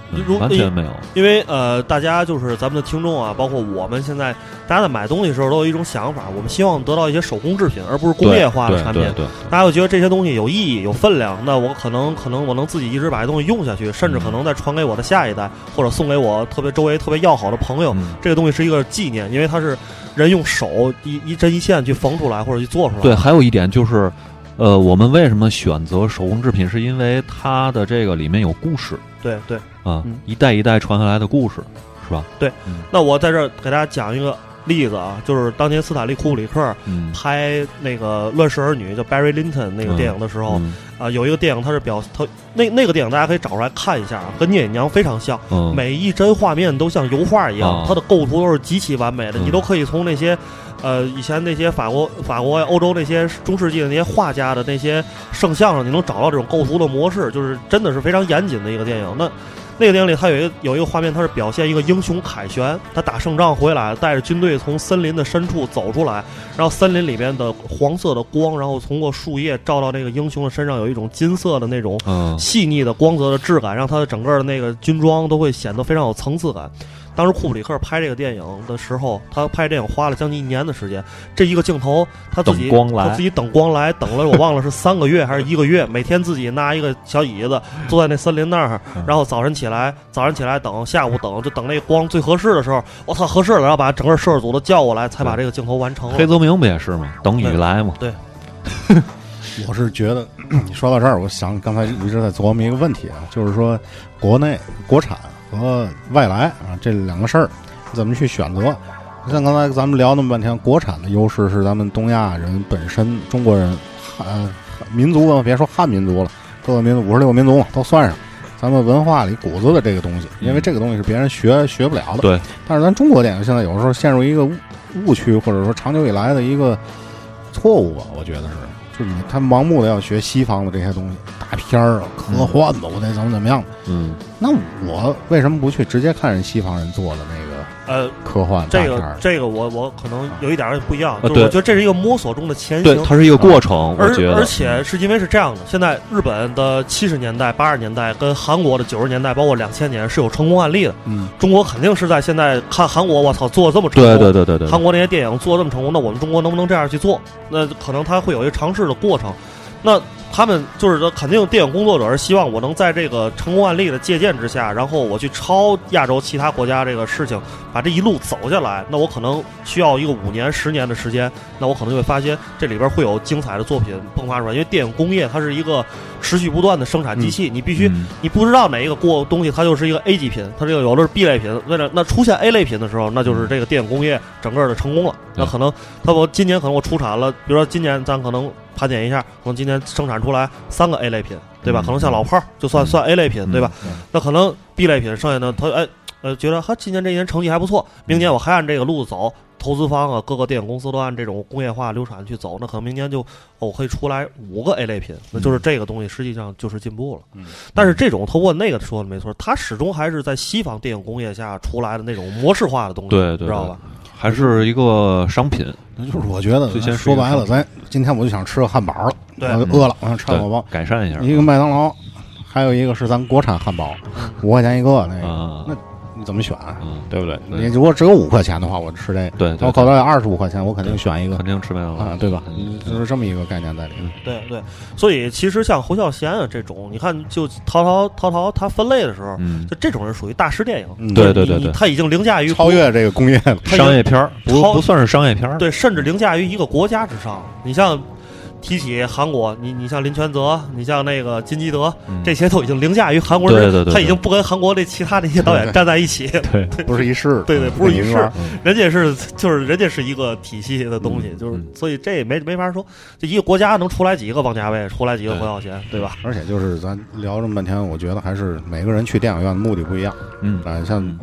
完全没有，因为呃，大家就是咱们的听众啊，包括我们现在，大家在买东西的时候都有一种想法，我们希望得到一些手工制品，而不是工业化的产品。对，大家会觉得这些东西有意义、有分量，那我可能可能我能自己一直把这东西用下去，甚至可能再传给我的下一代，或者送给我特别周围特别要好的朋友。这个东西是一个纪念，因为它是人用手一一针一线去缝出来或者去做出来。对，还有一点就是。呃，我们为什么选择手工制品？是因为它的这个里面有故事。对对，啊，一代一代传下来的故事，是吧？对。那我在这儿给大家讲一个例子啊，就是当年斯坦利·库布里克拍那个《乱世儿女》叫 Barry Lyndon 那个电影的时候，啊，有一个电影，它是表它那那个电影，大家可以找出来看一下啊，跟《聂隐娘》非常像，每一帧画面都像油画一样，它的构图都是极其完美的，你都可以从那些。呃，以前那些法国、法国、欧洲那些中世纪的那些画家的那些圣像上，你能找到这种构图的模式，就是真的是非常严谨的一个电影。那那个电影里，它有一个有一个画面，它是表现一个英雄凯旋，他打胜仗回来，带着军队从森林的深处走出来，然后森林里面的黄色的光，然后通过树叶照到那个英雄的身上，有一种金色的那种细腻的光泽的质感，让他的整个的那个军装都会显得非常有层次感。当时库布里克拍这个电影的时候，他拍电影花了将近一年的时间。这一个镜头，他自己他自己等光来，等了我忘了是三个月还是一个月。每天自己拿一个小椅子坐在那森林那儿，然后早晨起来，早晨起来等，下午等，就等那光最合适的时候，我操合适了，然后把整个摄制组都叫过来，才把这个镜头完成了。黑泽明不也是吗？等雨来嘛。对。我是觉得，你说到这儿，我想刚才一直在琢磨一个问题啊，就是说国内国产和外来啊这两个事儿怎么去选择？像刚才咱们聊那么半天，国产的优势是咱们东亚人本身中国人汉民族吧，别说汉民族了，各个民族五十六个民族嘛都算上，咱们文化里骨子的这个东西，因为这个东西是别人学学不了的。对。但是咱中国电影现在有时候陷入一个误区，或者说长久以来的一个错误吧，我觉得是。他盲目的要学西方的这些东西，大片儿、科幻吧，我得怎么怎么样？嗯，那我为什么不去直接看人西方人做的那个？呃，科幻这个这个我我可能有一点不一样，就是我觉得这是一个摸索中的前行，对，它是一个过程。而而且是因为是这样的，现在日本的七十年代、八十年代跟韩国的九十年代，包括两千年是有成功案例的。嗯，中国肯定是在现在看韩国，我操，做的这么成功，对对对对对，韩国那些电影做这么成功，那我们中国能不能这样去做？那可能它会有一个尝试的过程。那他们就是说，肯定电影工作者是希望我能在这个成功案例的借鉴之下，然后我去抄亚洲其他国家这个事情，把这一路走下来。那我可能需要一个五年、十年的时间，那我可能就会发现这里边会有精彩的作品迸发出来。因为电影工业它是一个持续不断的生产机器，你必须你不知道哪一个过东西它就是一个 A 级品，它这个有的是 B 类品。为了那出现 A 类品的时候，那就是这个电影工业整个的成功了。那可能他我今年可能我出产了，比如说今年咱可能。盘点一下，可能今年生产出来三个 A 类品，对吧？可能像老炮儿就算算 A 类品，对吧？那可能 B 类品剩下的，他哎呃觉得哈，今年这一年成绩还不错，明年我还按这个路子走，投资方啊，各个电影公司都按这种工业化流产去走，那可能明年就哦可以出来五个 A 类品，那就是这个东西实际上就是进步了。但是这种通过那个说的没错，它始终还是在西方电影工业下出来的那种模式化的东西，对对，知道吧？还是一个商品，那就是我觉得，先说白了，咱今天我就想吃个汉堡了，我就饿了，我想吃汉堡包，改善一下。一个麦当劳，还有一个是咱国产汉堡，五块钱一个那个，那。你怎么选？嗯，对不对？你如果只有五块钱的话，我吃这个。对，我口袋二十五块钱，我肯定选一个，肯定吃麦当劳，对吧？就是这么一个概念在里面。对对，所以其实像侯孝贤啊这种，你看，就陶陶陶陶他分类的时候，就这种人属于大师电影。对对对对，他已经凌驾于超越这个工业商业片儿，不不算是商业片儿。对，甚至凌驾于一个国家之上。你像。提起韩国，你你像林权泽，你像那个金基德，这些都已经凌驾于韩国人，他已经不跟韩国的其他那些导演站在一起，[laughs] 对，不是一世，对对，不是一世，人家是就是人家是一个体系的东西，就是所以这也没没法说，这一个国家能出来几个王家卫，出来几个侯孝贤，对吧？而且就是咱聊这么半天，我觉得还是每个人去电影院的目的不一样，嗯，啊像。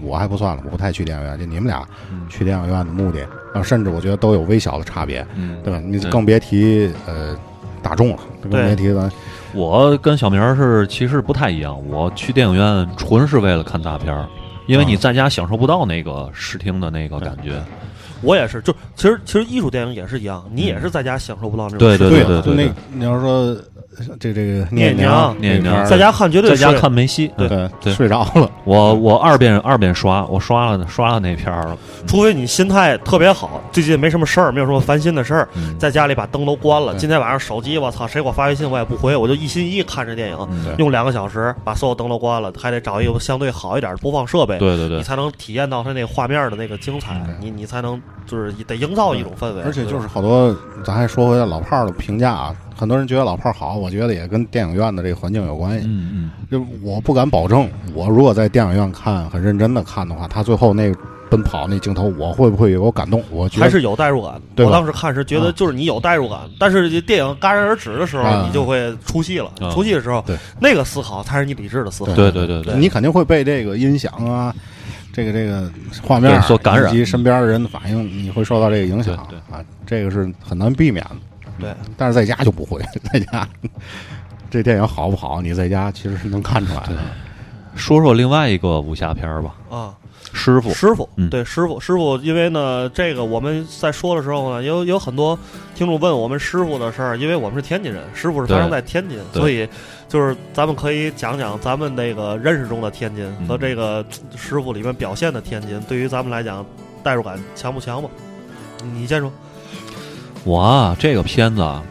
我还不算了，我不太去电影院。就你们俩去电影院的目的，啊，甚至我觉得都有微小的差别，嗯对吧？你更别提呃大众了，更别提咱。我跟小明是其实不太一样，我去电影院纯是为了看大片儿，因为你在家享受不到那个视听的那个感觉。我也是，就其实其实艺术电影也是一样，你也是在家享受不到那种。对对对对，那你要说。这这个聂娘，聂娘在家看绝对在家看梅西，对对，睡着了。我我二遍二遍刷，我刷了刷了那片儿了。除非你心态特别好，最近没什么事儿，没有什么烦心的事儿，在家里把灯都关了。今天晚上手机，我操，谁给我发微信我也不回，我就一心一意看着电影，用两个小时把所有灯都关了，还得找一个相对好一点的播放设备，对对对，你才能体验到它那个画面的那个精彩，你你才能就是得营造一种氛围。而且就是好多，咱还说回来老炮儿的评价啊。很多人觉得老炮儿好，我觉得也跟电影院的这个环境有关系。嗯嗯，就我不敢保证，我如果在电影院看很认真的看的话，他最后那奔跑那镜头，我会不会有感动？我觉得还是有代入感。我当时看是觉得就是你有代入感，但是电影戛然而止的时候，你就会出戏了。出戏的时候，对那个思考才是你理智的思考。对对对对，你肯定会被这个音响啊，这个这个画面所感染，以及身边的人的反应，你会受到这个影响。对啊，这个是很难避免的。对，但是在家就不会，[laughs] 在家这电影好不好？你在家其实是能看出来的。[laughs] 说说另外一个武侠片吧。啊，《师傅，师傅，对师傅，师傅，因为呢，这个我们在说的时候呢，有有很多听众问我们师傅的事儿，因为我们是天津人，师傅是发生在天津，所以就是咱们可以讲讲咱们那个认识中的天津和这个师傅里面表现的天津，对于咱们来讲代入感强不强吧？你先说。我啊，这个片子啊，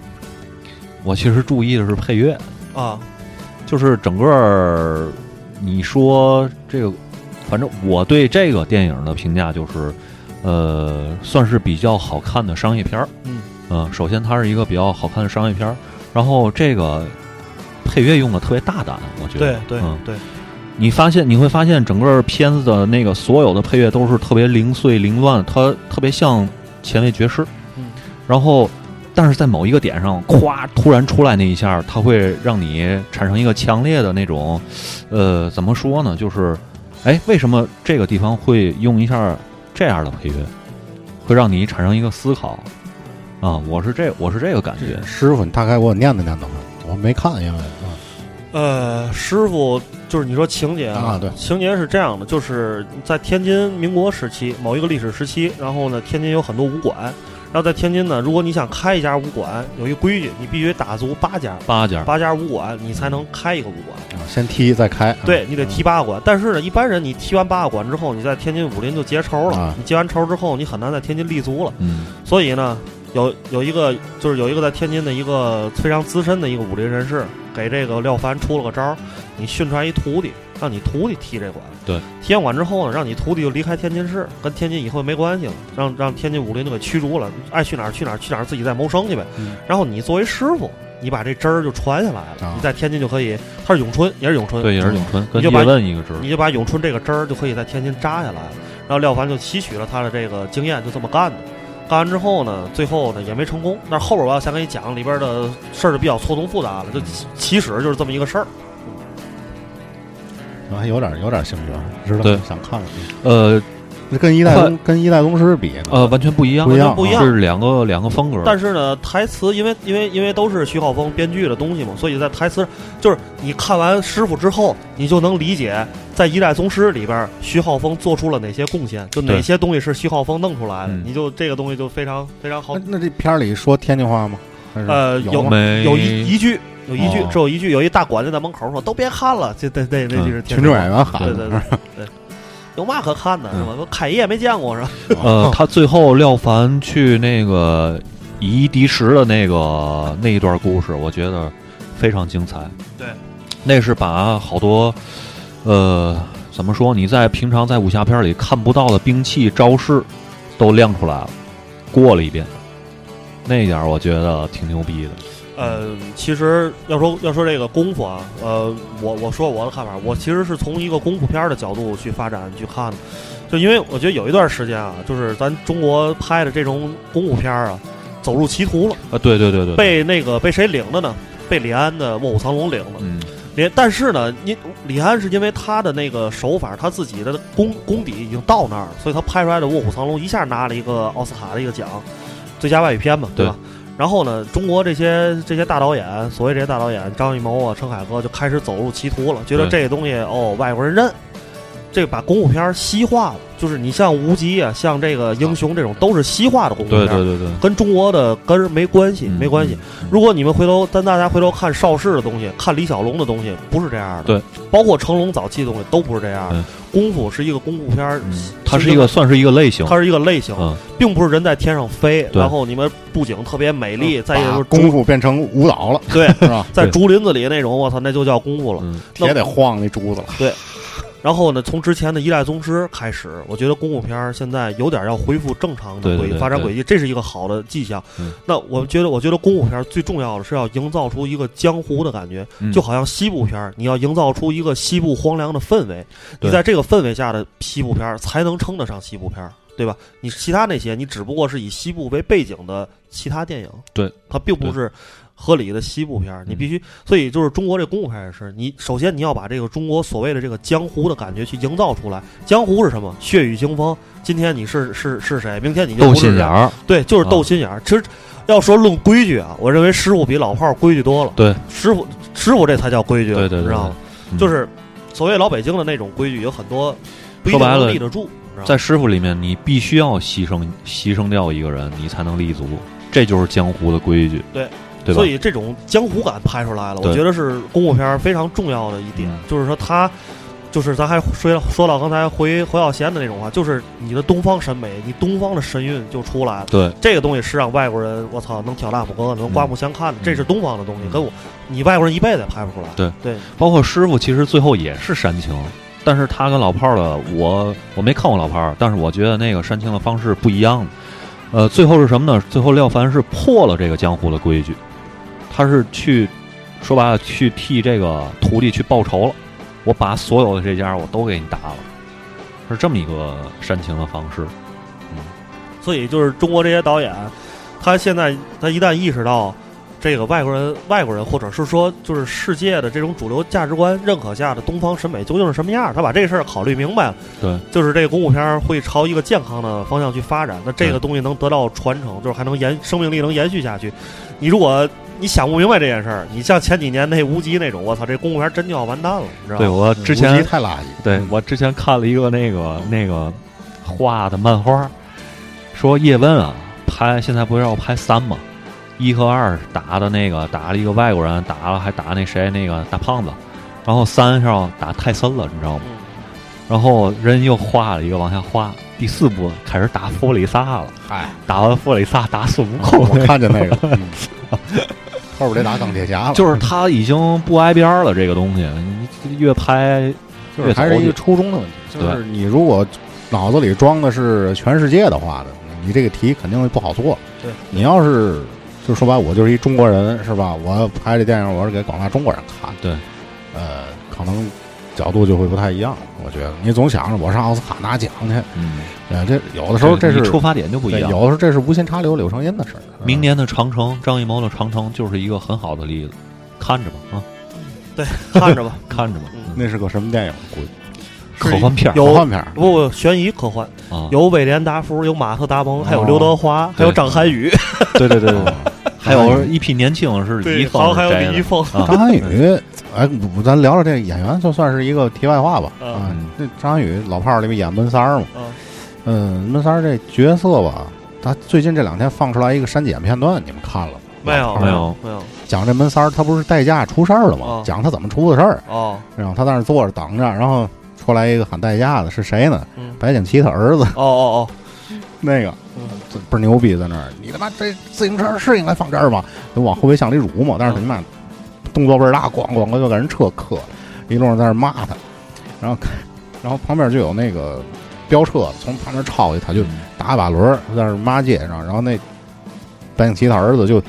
我其实注意的是配乐啊，就是整个你说这个，反正我对这个电影的评价就是，呃，算是比较好看的商业片儿。嗯，呃，首先它是一个比较好看的商业片儿，然后这个配乐用的特别大胆，我觉得，对对对。你发现你会发现整个片子的那个所有的配乐都是特别零碎凌乱，它特别像前卫爵士。然后，但是在某一个点上，咵，突然出来那一下，它会让你产生一个强烈的那种，呃，怎么说呢？就是，哎，为什么这个地方会用一下这样的配乐，会让你产生一个思考？啊，我是这，我是这个感觉。师傅，你大概给我念叨念叨吧，我没看，因为啊，呃，师傅就是你说情节啊，对，情节是这样的，就是在天津民国时期某一个历史时期，然后呢，天津有很多武馆。然后在天津呢，如果你想开一家武馆，有一规矩，你必须打足八家，八家，八家武馆，你才能开一个武馆。先踢再开，对你得踢八个馆。但是呢，一般人你踢完八个馆之后，你在天津武林就结仇了。你结完仇之后，你很难在天津立足了。嗯。所以呢，有有一个就是有一个在天津的一个非常资深的一个武林人士，给这个廖凡出了个招儿，你训出来一徒弟。让你徒弟踢这馆，对，踢完馆之后呢，让你徒弟就离开天津市，跟天津以后没关系了，让让天津武林就给驱逐了，爱去哪儿去哪儿去哪儿，自己再谋生去呗。然后你作为师傅，你把这汁儿就传下来了，你在天津就可以，他是咏春，也是咏春，对，也是咏春，你就把问一个你就把咏春这个汁儿就可以在天津扎下来了。然后廖凡就吸取了他的这个经验，就这么干的。干完之后呢，最后呢也没成功。但是后边我要想给你讲里边的事儿就比较错综复杂了，就起始就是这么一个事儿。我还有点有点兴趣，知道想看看。呃，跟一代宗跟一代宗师比，呃，完全不一样，不一样不一样，是两个两个风格。但是呢，台词因为因为因为都是徐浩峰编剧的东西嘛，所以在台词就是你看完师傅之后，你就能理解在一代宗师里边徐浩峰做出了哪些贡献，就哪些东西是徐浩峰弄出来的，你就这个东西就非常非常好。那这片里说天津话吗？呃，有有一一句。有一句，只有一句，有一大管家在门口说：“都别看了，这那那那句是群众演员喊的，对对对，有嘛可看的？是吧？开业没见过是吧？[laughs] 呃，他最后廖凡去那个以一敌十的那个那一段故事，我觉得非常精彩。对，那是把好多呃，怎么说？你在平常在武侠片里看不到的兵器招式都亮出来了，过了一遍，那点我觉得挺牛逼的。呃，其实要说要说这个功夫啊，呃，我我说我的看法，我其实是从一个功夫片的角度去发展去看的，就因为我觉得有一段时间啊，就是咱中国拍的这种功夫片啊，走入歧途了。啊，对对对对，被那个被谁领的呢？被李安的《卧虎藏龙》领了，嗯，连但是呢，你李安是因为他的那个手法，他自己的功功底已经到那儿了，所以他拍出来的《卧虎藏龙》一下拿了一个奥斯卡的一个奖，最佳外语片嘛，对吧？然后呢，中国这些这些大导演，所谓这些大导演，张艺谋啊、陈凯歌就开始走入歧途了，觉得这个东西哦，外国人认，这个把功夫片西化了。就是你像无极啊，像这个英雄这种，都是西化的功夫片，对对对对，跟中国的根儿没关系，没关系。如果你们回头，咱大家回头看邵氏的东西，看李小龙的东西，不是这样的。对，包括成龙早期的东西都不是这样的。功夫是一个功夫片，它是一个算是一个类型，它是一个类型，并不是人在天上飞，然后你们布景特别美丽，再一个功夫变成舞蹈了，对，是吧？在竹林子里那种，我操，那就叫功夫了，也得晃那竹子了，对。然后呢，从之前的一代宗师开始，我觉得功夫片现在有点要恢复正常的轨发展轨迹，这是一个好的迹象。那我觉得，我觉得功夫片最重要的是要营造出一个江湖的感觉，就好像西部片，你要营造出一个西部荒凉的氛围，你在这个氛围下的西部片才能称得上西部片，对吧？你其他那些，你只不过是以西部为背景的其他电影，对，它并不是。合理的西部片，你必须，所以就是中国这功夫片也是，你首先你要把这个中国所谓的这个江湖的感觉去营造出来。江湖是什么？血雨腥风。今天你是是是谁？明天你就斗心眼儿。对，就是斗心眼儿。其实要说论规矩啊，我认为师傅比老炮儿规矩多了。对，师傅师傅这才叫规矩，对对，知道吗？就是所谓老北京的那种规矩，有很多。说白了立得住。在师傅里面，你必须要牺牲牺牲掉一个人，你才能立足，这就是江湖的规矩。对，对所以这种江湖感拍出来了，我觉得是功夫片非常重要的一点，就是说他。就是咱还说说到刚才回侯耀贤的那种话，就是你的东方审美，你东方的神韵就出来了。对，这个东西是让外国人我操能挑大拇哥，能刮目相看的。这是东方的东西，跟我你外国人一辈子也拍不出来。对对，包括师傅其实最后也是煽情，但是他跟老炮儿的我我没看过老炮儿，但是我觉得那个煽情的方式不一样。呃，最后是什么呢？最后廖凡是破了这个江湖的规矩，他是去说白了去替这个徒弟去报仇了。我把所有的这家我都给你打了，是这么一个煽情的方式。嗯，所以就是中国这些导演，他现在他一旦意识到这个外国人、外国人或者是说就是世界的这种主流价值观认可下的东方审美究竟是什么样，他把这事儿考虑明白了。对，就是这个功夫片会朝一个健康的方向去发展，那这个东西能得到传承，就是还能延生命力能延续下去。你如果你想不明白这件事儿，你像前几年那无极那种，我操，这公务员真就要完蛋了，你知道吗？对我之前太垃圾。对我之前看了一个那个那个画的漫画，说叶问啊拍现在不是要拍三吗？一和二打的那个打了一个外国人，打了还打那谁那个大胖子，然后三上打泰森了，你知道吗？然后人又画了一个往下画，第四部开始打弗里萨了，嗨，打完弗里萨打孙悟空，我看见那个。[laughs] 后边得打钢铁侠了，就是他已经不挨边了。这个东西，你越拍，就是还是一个初衷的问题。就是你如果脑子里装的是全世界的话的，你这个题肯定不好做。对，你要是就说白，我就是一中国人，是吧？我拍这电影，我是给广大中国人看。对，呃，可能。角度就会不太一样，我觉得。你总想着我上奥斯卡拿奖去，嗯，呃，这有的时候这是出发点就不一样，有的时候这是无心插柳柳成荫的事儿。明年的长城，张艺谋的长城就是一个很好的例子，看着吧啊，对，看着吧，[laughs] 看着吧，那是个什么电影？估计。科幻片，科幻片，不不，悬疑科幻，有威廉达福，有马特达蒙，还有刘德华，还有张涵予，对对对对，还有一批年轻是李易峰，还有李易峰，张涵予。哎，咱聊聊这个演员，就算是一个题外话吧。啊，这张涵予老炮儿里面演闷三儿嘛。嗯，闷三儿这角色吧，他最近这两天放出来一个删减片段，你们看了吗？没有，没有，没有。讲这闷三儿，他不是代驾出事儿了吗？讲他怎么出的事儿。哦。然后他在那坐着等着，然后出来一个喊代驾的，是谁呢？白景琦他儿子。哦哦哦，[laughs] 那个，倍儿牛逼，在那儿。你他妈这自行车是应该放这儿吗？就往后备箱里辱嘛。但是他妈。动作倍儿大，咣咣咣就给人车磕了，一路上在那骂他，然后，然后旁边就有那个飙车从旁边超去，他就打把轮在那骂街上，然后那白景琦他儿子就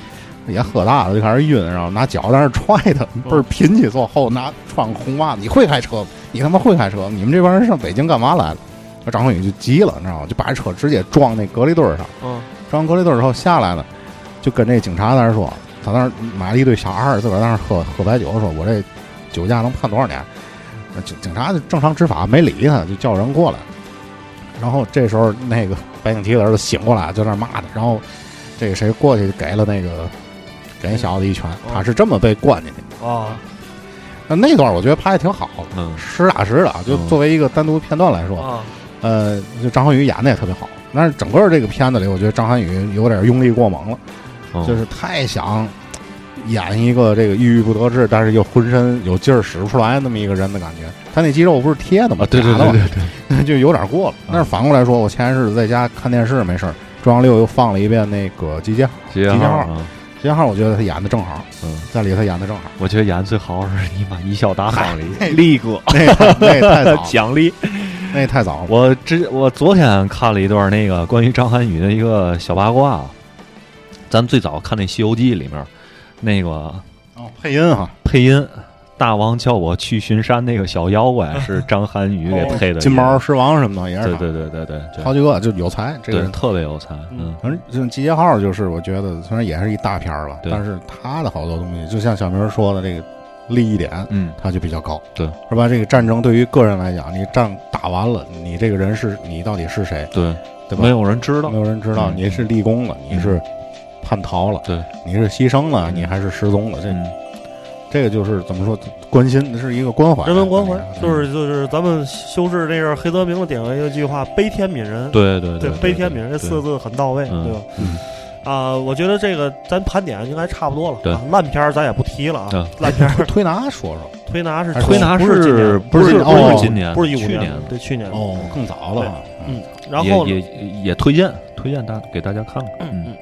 也喝大了，就开始晕，然后拿脚在那踹他，倍儿贫气，坐后拿穿红袜子，你会开车？你他妈会开车？你们这帮人上北京干嘛来了？张宏宇就急了，你知道吗？就把车直接撞那隔离墩上，嗯，撞隔离墩之后下来了，就跟那警察在那说。他那儿买了一堆小二，自个儿在那儿喝喝白酒，说我这酒驾能判多少年？警警察正常执法，没理他，就叫人过来。然后这时候那个白景琦的儿子醒过来，就那骂他。然后这个谁过去给了那个给那小子一拳，他是这么被关进去的啊。那那段我觉得拍的挺好，嗯，实打实的。就作为一个单独片段来说，呃，就张涵予演的也特别好。但是整个这个片子里，我觉得张涵予有点用力过猛了。就是太想演一个这个郁郁不得志，但是又浑身有劲儿使不出来那么一个人的感觉。他那肌肉不是贴的吗？对对对对对，[laughs] 就有点过了。但是反过来说，我前些日子在家看电视没事儿，中央六又放了一遍那个《集结号》。集结号，集结号，我觉得他演的正好。嗯，在里头演的正好。我觉得演的最好是你妈一笑大方里力哥，[laughs] 那那太早 [laughs] 奖励，那太早。我之我昨天看了一段那个关于张涵予的一个小八卦。咱最早看那《西游记》里面，那个哦，配音哈，配音，大王叫我去巡山，那个小妖怪是张涵予给配的，金毛狮王什么的也是，对对对对对，好几个就有才，这个人特别有才，嗯，反正就《集结号》就是我觉得虽然也是一大片儿吧，但是他的好多东西，就像小明说的这个利益点，嗯，他就比较高，对，是吧？这个战争对于个人来讲，你仗打完了，你这个人是你到底是谁？对，对吧？没有人知道，没有人知道你是立功了，你是。叛逃了，对，你是牺牲了，你还是失踪了？这这个就是怎么说，关心是一个关怀，人文关怀，就是就是咱们修饰这个黑泽明的电影一句话：悲天悯人。对对对，悲天悯人这四个字很到位，对吧？啊，我觉得这个咱盘点应该差不多了。对，烂片儿咱也不提了啊。烂片儿，[laughs] 推拿说说，推拿是推拿是不是不是今年，不是一五年，对去年哦，更早了。嗯，然后也也推荐推荐大给大家看看。嗯。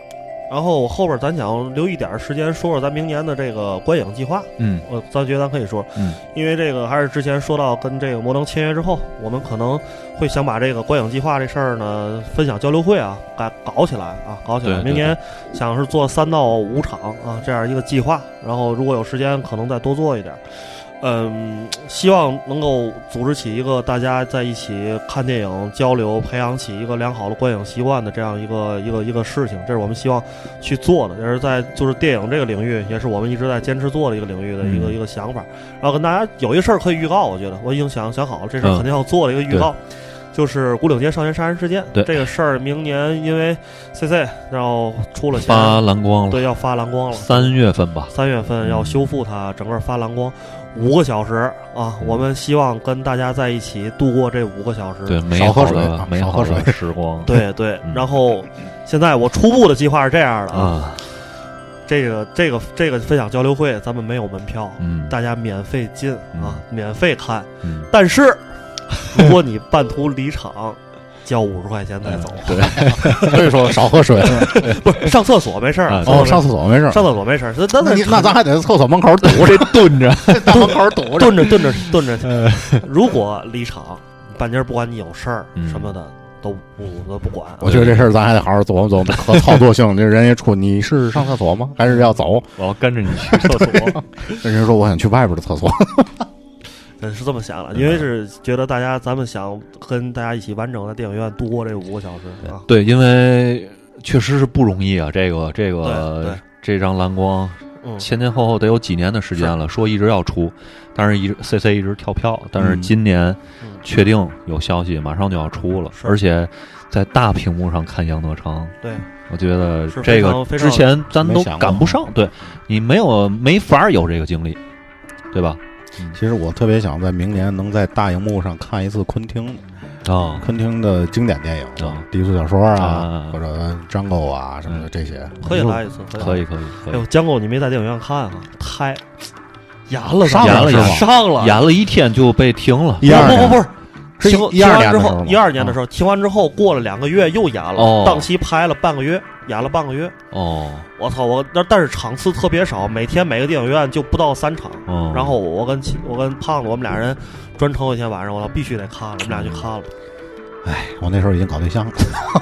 然后后边咱想留一点时间说说咱明年的这个观影计划。嗯，我咱觉得咱可以说，嗯，因为这个还是之前说到跟这个摩登签约之后，我们可能会想把这个观影计划这事儿呢，分享交流会啊，搞搞起来啊，搞起来。明年想是做三到五场啊这样一个计划，然后如果有时间，可能再多做一点。嗯，希望能够组织起一个大家在一起看电影交流，培养起一个良好的观影习惯的这样一个一个一个事情，这是我们希望去做的，也是在就是电影这个领域，也是我们一直在坚持做的一个领域的一个一个想法。然后跟大家有一事儿可以预告，我觉得我已经想想好了，这事儿肯定要做的一个预告，就是《古岭街少年杀人事件》对。这个事儿，明年因为 CC 然后出了发蓝光了，对，要发蓝光了，三月份吧，三月份要修复它，整个发蓝光。五个小时啊！我们希望跟大家在一起度过这五个小时，对，美好的美好的时光。对 [laughs] 对，然后现在我初步的计划是这样的啊，这个这个这个分享交流会咱们没有门票，嗯，大家免费进啊，免费看，但是如果你半途离场。交五十块钱再走，对，[laughs] 所以说少喝水，[laughs] 不是上厕所没事儿哦，上厕所没事儿，上厕所没事儿，那那那咱还得厕所门口堵着蹲着，大门口堵着，蹲着蹲着蹲着。如果离场，半截不管你有事儿什么的，都不都不管。我觉得这事儿咱还得好好琢磨琢磨，可操作性。这人一出，你是上厕所吗？还是要走？我要跟着你去厕所。[laughs] 那人说我想去外边的厕所。嗯，是这么想的，因为是觉得大家咱们想跟大家一起完整在电影院度过这五个小时啊。对，因为确实是不容易啊，这个这个这张蓝光前前后后得有几年的时间了，说一直要出，但是一直 C C 一直跳票，但是今年确定有消息，马上就要出了，而且在大屏幕上看杨德昌，对，我觉得这个之前咱都赶不上，对你没有没法有这个经历，对吧？其实我特别想在明年能在大荧幕上看一次昆汀啊，昆汀的经典电影啊，低俗小说啊，或者张狗啊什么的这些，可以来一次，可以。可以。哎呦，江狗你没在电影院看啊？太演 [laughs] 了，严了上了，演了一天就被停了。不不不是。停停完之后，一二年的时候停完之后，过了两个月又演了，档期排了半个月，演了半个月。哦，我操！我那但是场次特别少，每天每个电影院就不到三场。然后我跟我跟胖子我们俩人专程一天晚上，我必须得看了，我们俩去看了。哎，我那时候已经搞对象了，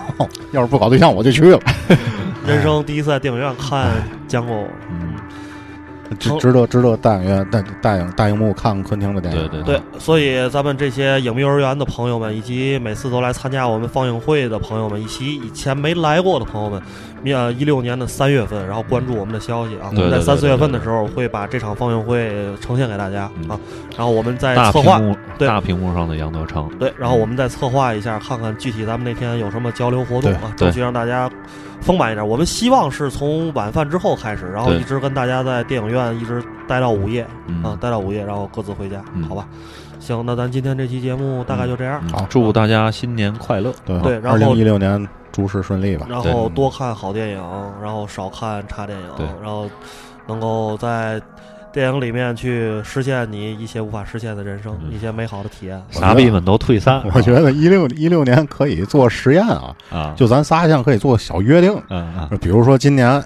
[laughs] 要是不搞对象我就去了。人生第一次在电影院看《江狗》。值值得值得大影院大大影大荧幕看昆汀的电影，对对对，所以咱们这些影迷幼儿园的朋友们，以及每次都来参加我们放映会的朋友们，以及以前没来过的朋友们，面，一六年的三月份，然后关注我们的消息啊，我们在三四月份的时候会把这场放映会呈现给大家啊，然后我们再策划对大屏幕上的杨德昌，对，然后我们再策划一下，看看具体咱们那天有什么交流活动啊，争取让大家。丰满一点，我们希望是从晚饭之后开始，然后一直跟大家在电影院一直待到午夜啊，待到午夜，然后各自回家，好吧？行，那咱今天这期节目大概就这样。好，祝大家新年快乐，对，二零一六年诸事顺利吧。然后多看好电影，然后少看差电影，然后能够在。电影里面去实现你一些无法实现的人生，一些美好的体验。傻逼们都退散。我觉得一六一六年可以做实验啊，啊，就咱仨像可以做小约定，嗯嗯，比如说今年，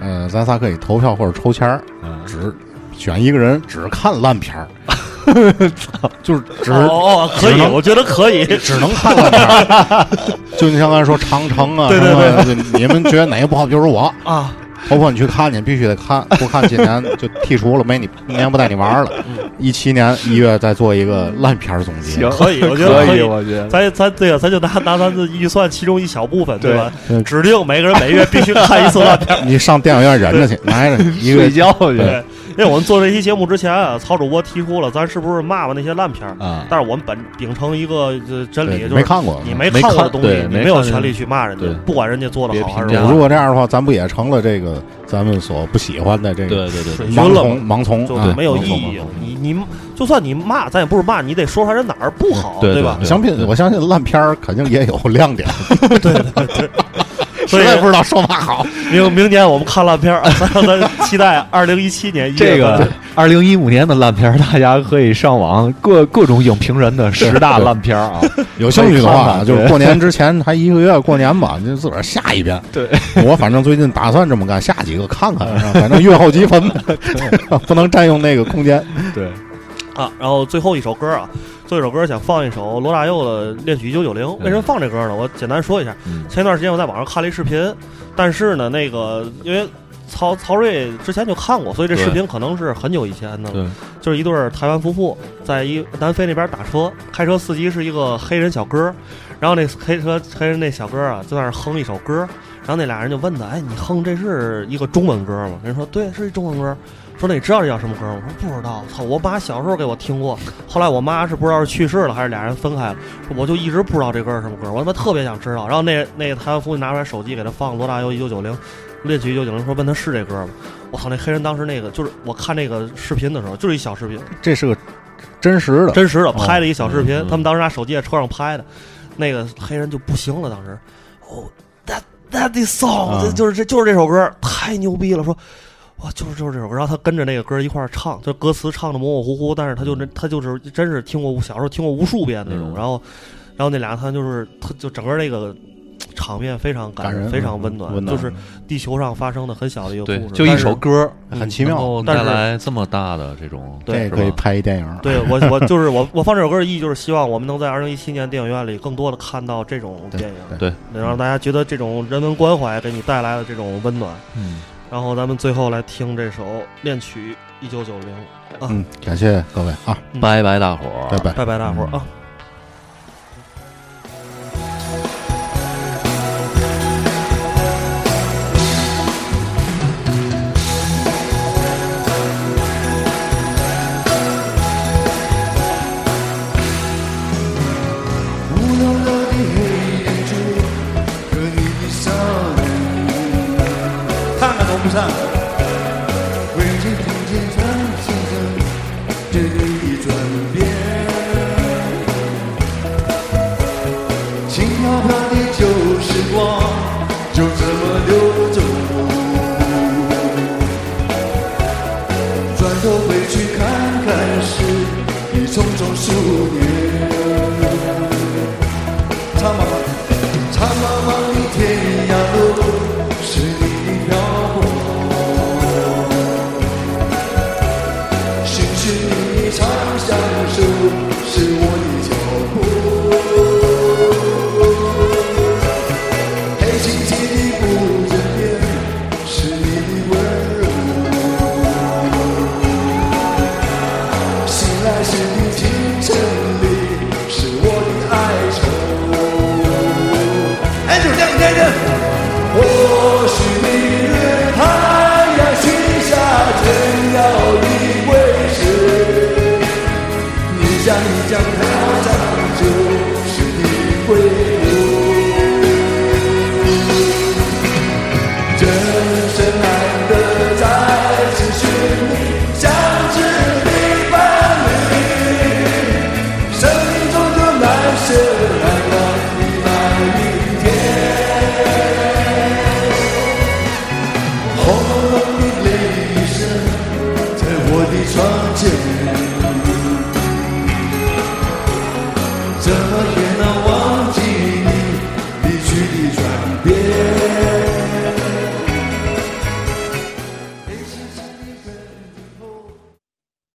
呃，咱仨可以投票或者抽签儿，只选一个人只看烂片儿，[laughs] 就是只哦，可以，我觉得可以，只能看烂片儿。[laughs] 就你像刚才说长城啊，对对对，你们觉得哪个不好？就是我啊。头破你去看去，必须得看，不看今年就剔除了，没你，明年不带你玩了。一七年一月再做一个烂片总结，可以，我觉得可以，我觉得咱咱对啊，咱就拿拿咱的预算其中一小部分，对吧？指定每个人每月必须看一次烂片。你上电影院忍着去，埋着一睡觉去。因为我们做这期节目之前啊，曹主播提出了，咱是不是骂骂那些烂片儿啊？但是我们本秉承一个真理，就是没看过，你没看过的东西，你没有权利去骂人家，不管人家做的好还是。如果这样的话，咱不也成了这个？咱们所不喜欢的这个对对对盲从盲从就没有意义。你你就算你骂，咱也不是骂，你得说出来哪儿不好，对吧？相信我相信烂片儿肯定也有亮点，对对对。实在不知道说嘛好。[laughs] 明明年我们看烂片儿，[laughs] 咱期待二零一七年这个二零一五年的烂片儿，大家可以上网各各种影评人的十大烂片儿啊。[laughs] 有兴趣的话，就是过年之前还一个月，过年吧，就自个儿下一遍。对，我反正最近打算这么干，下几个看看，反正阅后即焚，不能占用那个空间。对。啊，然后最后一首歌啊，最后一首歌想放一首罗大佑的《恋曲一九九零》。为什么放这歌呢？我简单说一下。前一段时间我在网上看了一视频，但是呢，那个因为曹曹睿之前就看过，所以这视频可能是很久以前的。对，就是一对台湾夫妇在一南非那边打车，开车司机是一个黑人小哥，然后那黑车黑人那小哥啊就在那哼一首歌，然后那俩人就问他：“哎，你哼这是一个中文歌吗？”人说：“对，是一中文歌。”说那你知道这叫什么歌吗？我说不知道。操，我爸小时候给我听过，后来我妈是不知道是去世了还是俩人分开了，我就一直不知道这歌是什么歌。我他妈特别想知道。然后那那台湾夫妇拿出来手机给他放罗大佑一九九零，恋曲一九九零，说问他是这歌吗？我操，那黑人当时那个就是我看那个视频的时候，就是一小视频，这是个真实的真实的拍了一小视频，他们当时拿手机在车上拍的，那个黑人就不行了，当时哦，that that is song，就是这就是这首歌太牛逼了，说。哇，就是就是这首歌，然后他跟着那个歌一块儿唱，就歌词唱的模模糊糊，但是他就那他就是真是听过小时候听过无数遍那种，然后然后那俩他就是他就整个那个场面非常感人，非常温暖，就是地球上发生的很小的一个故事，就一首歌很奇妙，带来这么大的这种，对，可以拍一电影。对我 [laughs] 我就是我我放这首歌的意义就是希望我们能在二零一七年电影院里更多的看到这种电影，对，能让大家觉得这种人文关怀给你带来的这种温暖，嗯。然后咱们最后来听这首《恋曲一九九零》啊，嗯，感谢各位啊，拜拜大伙儿，拜拜拜拜大伙儿啊。或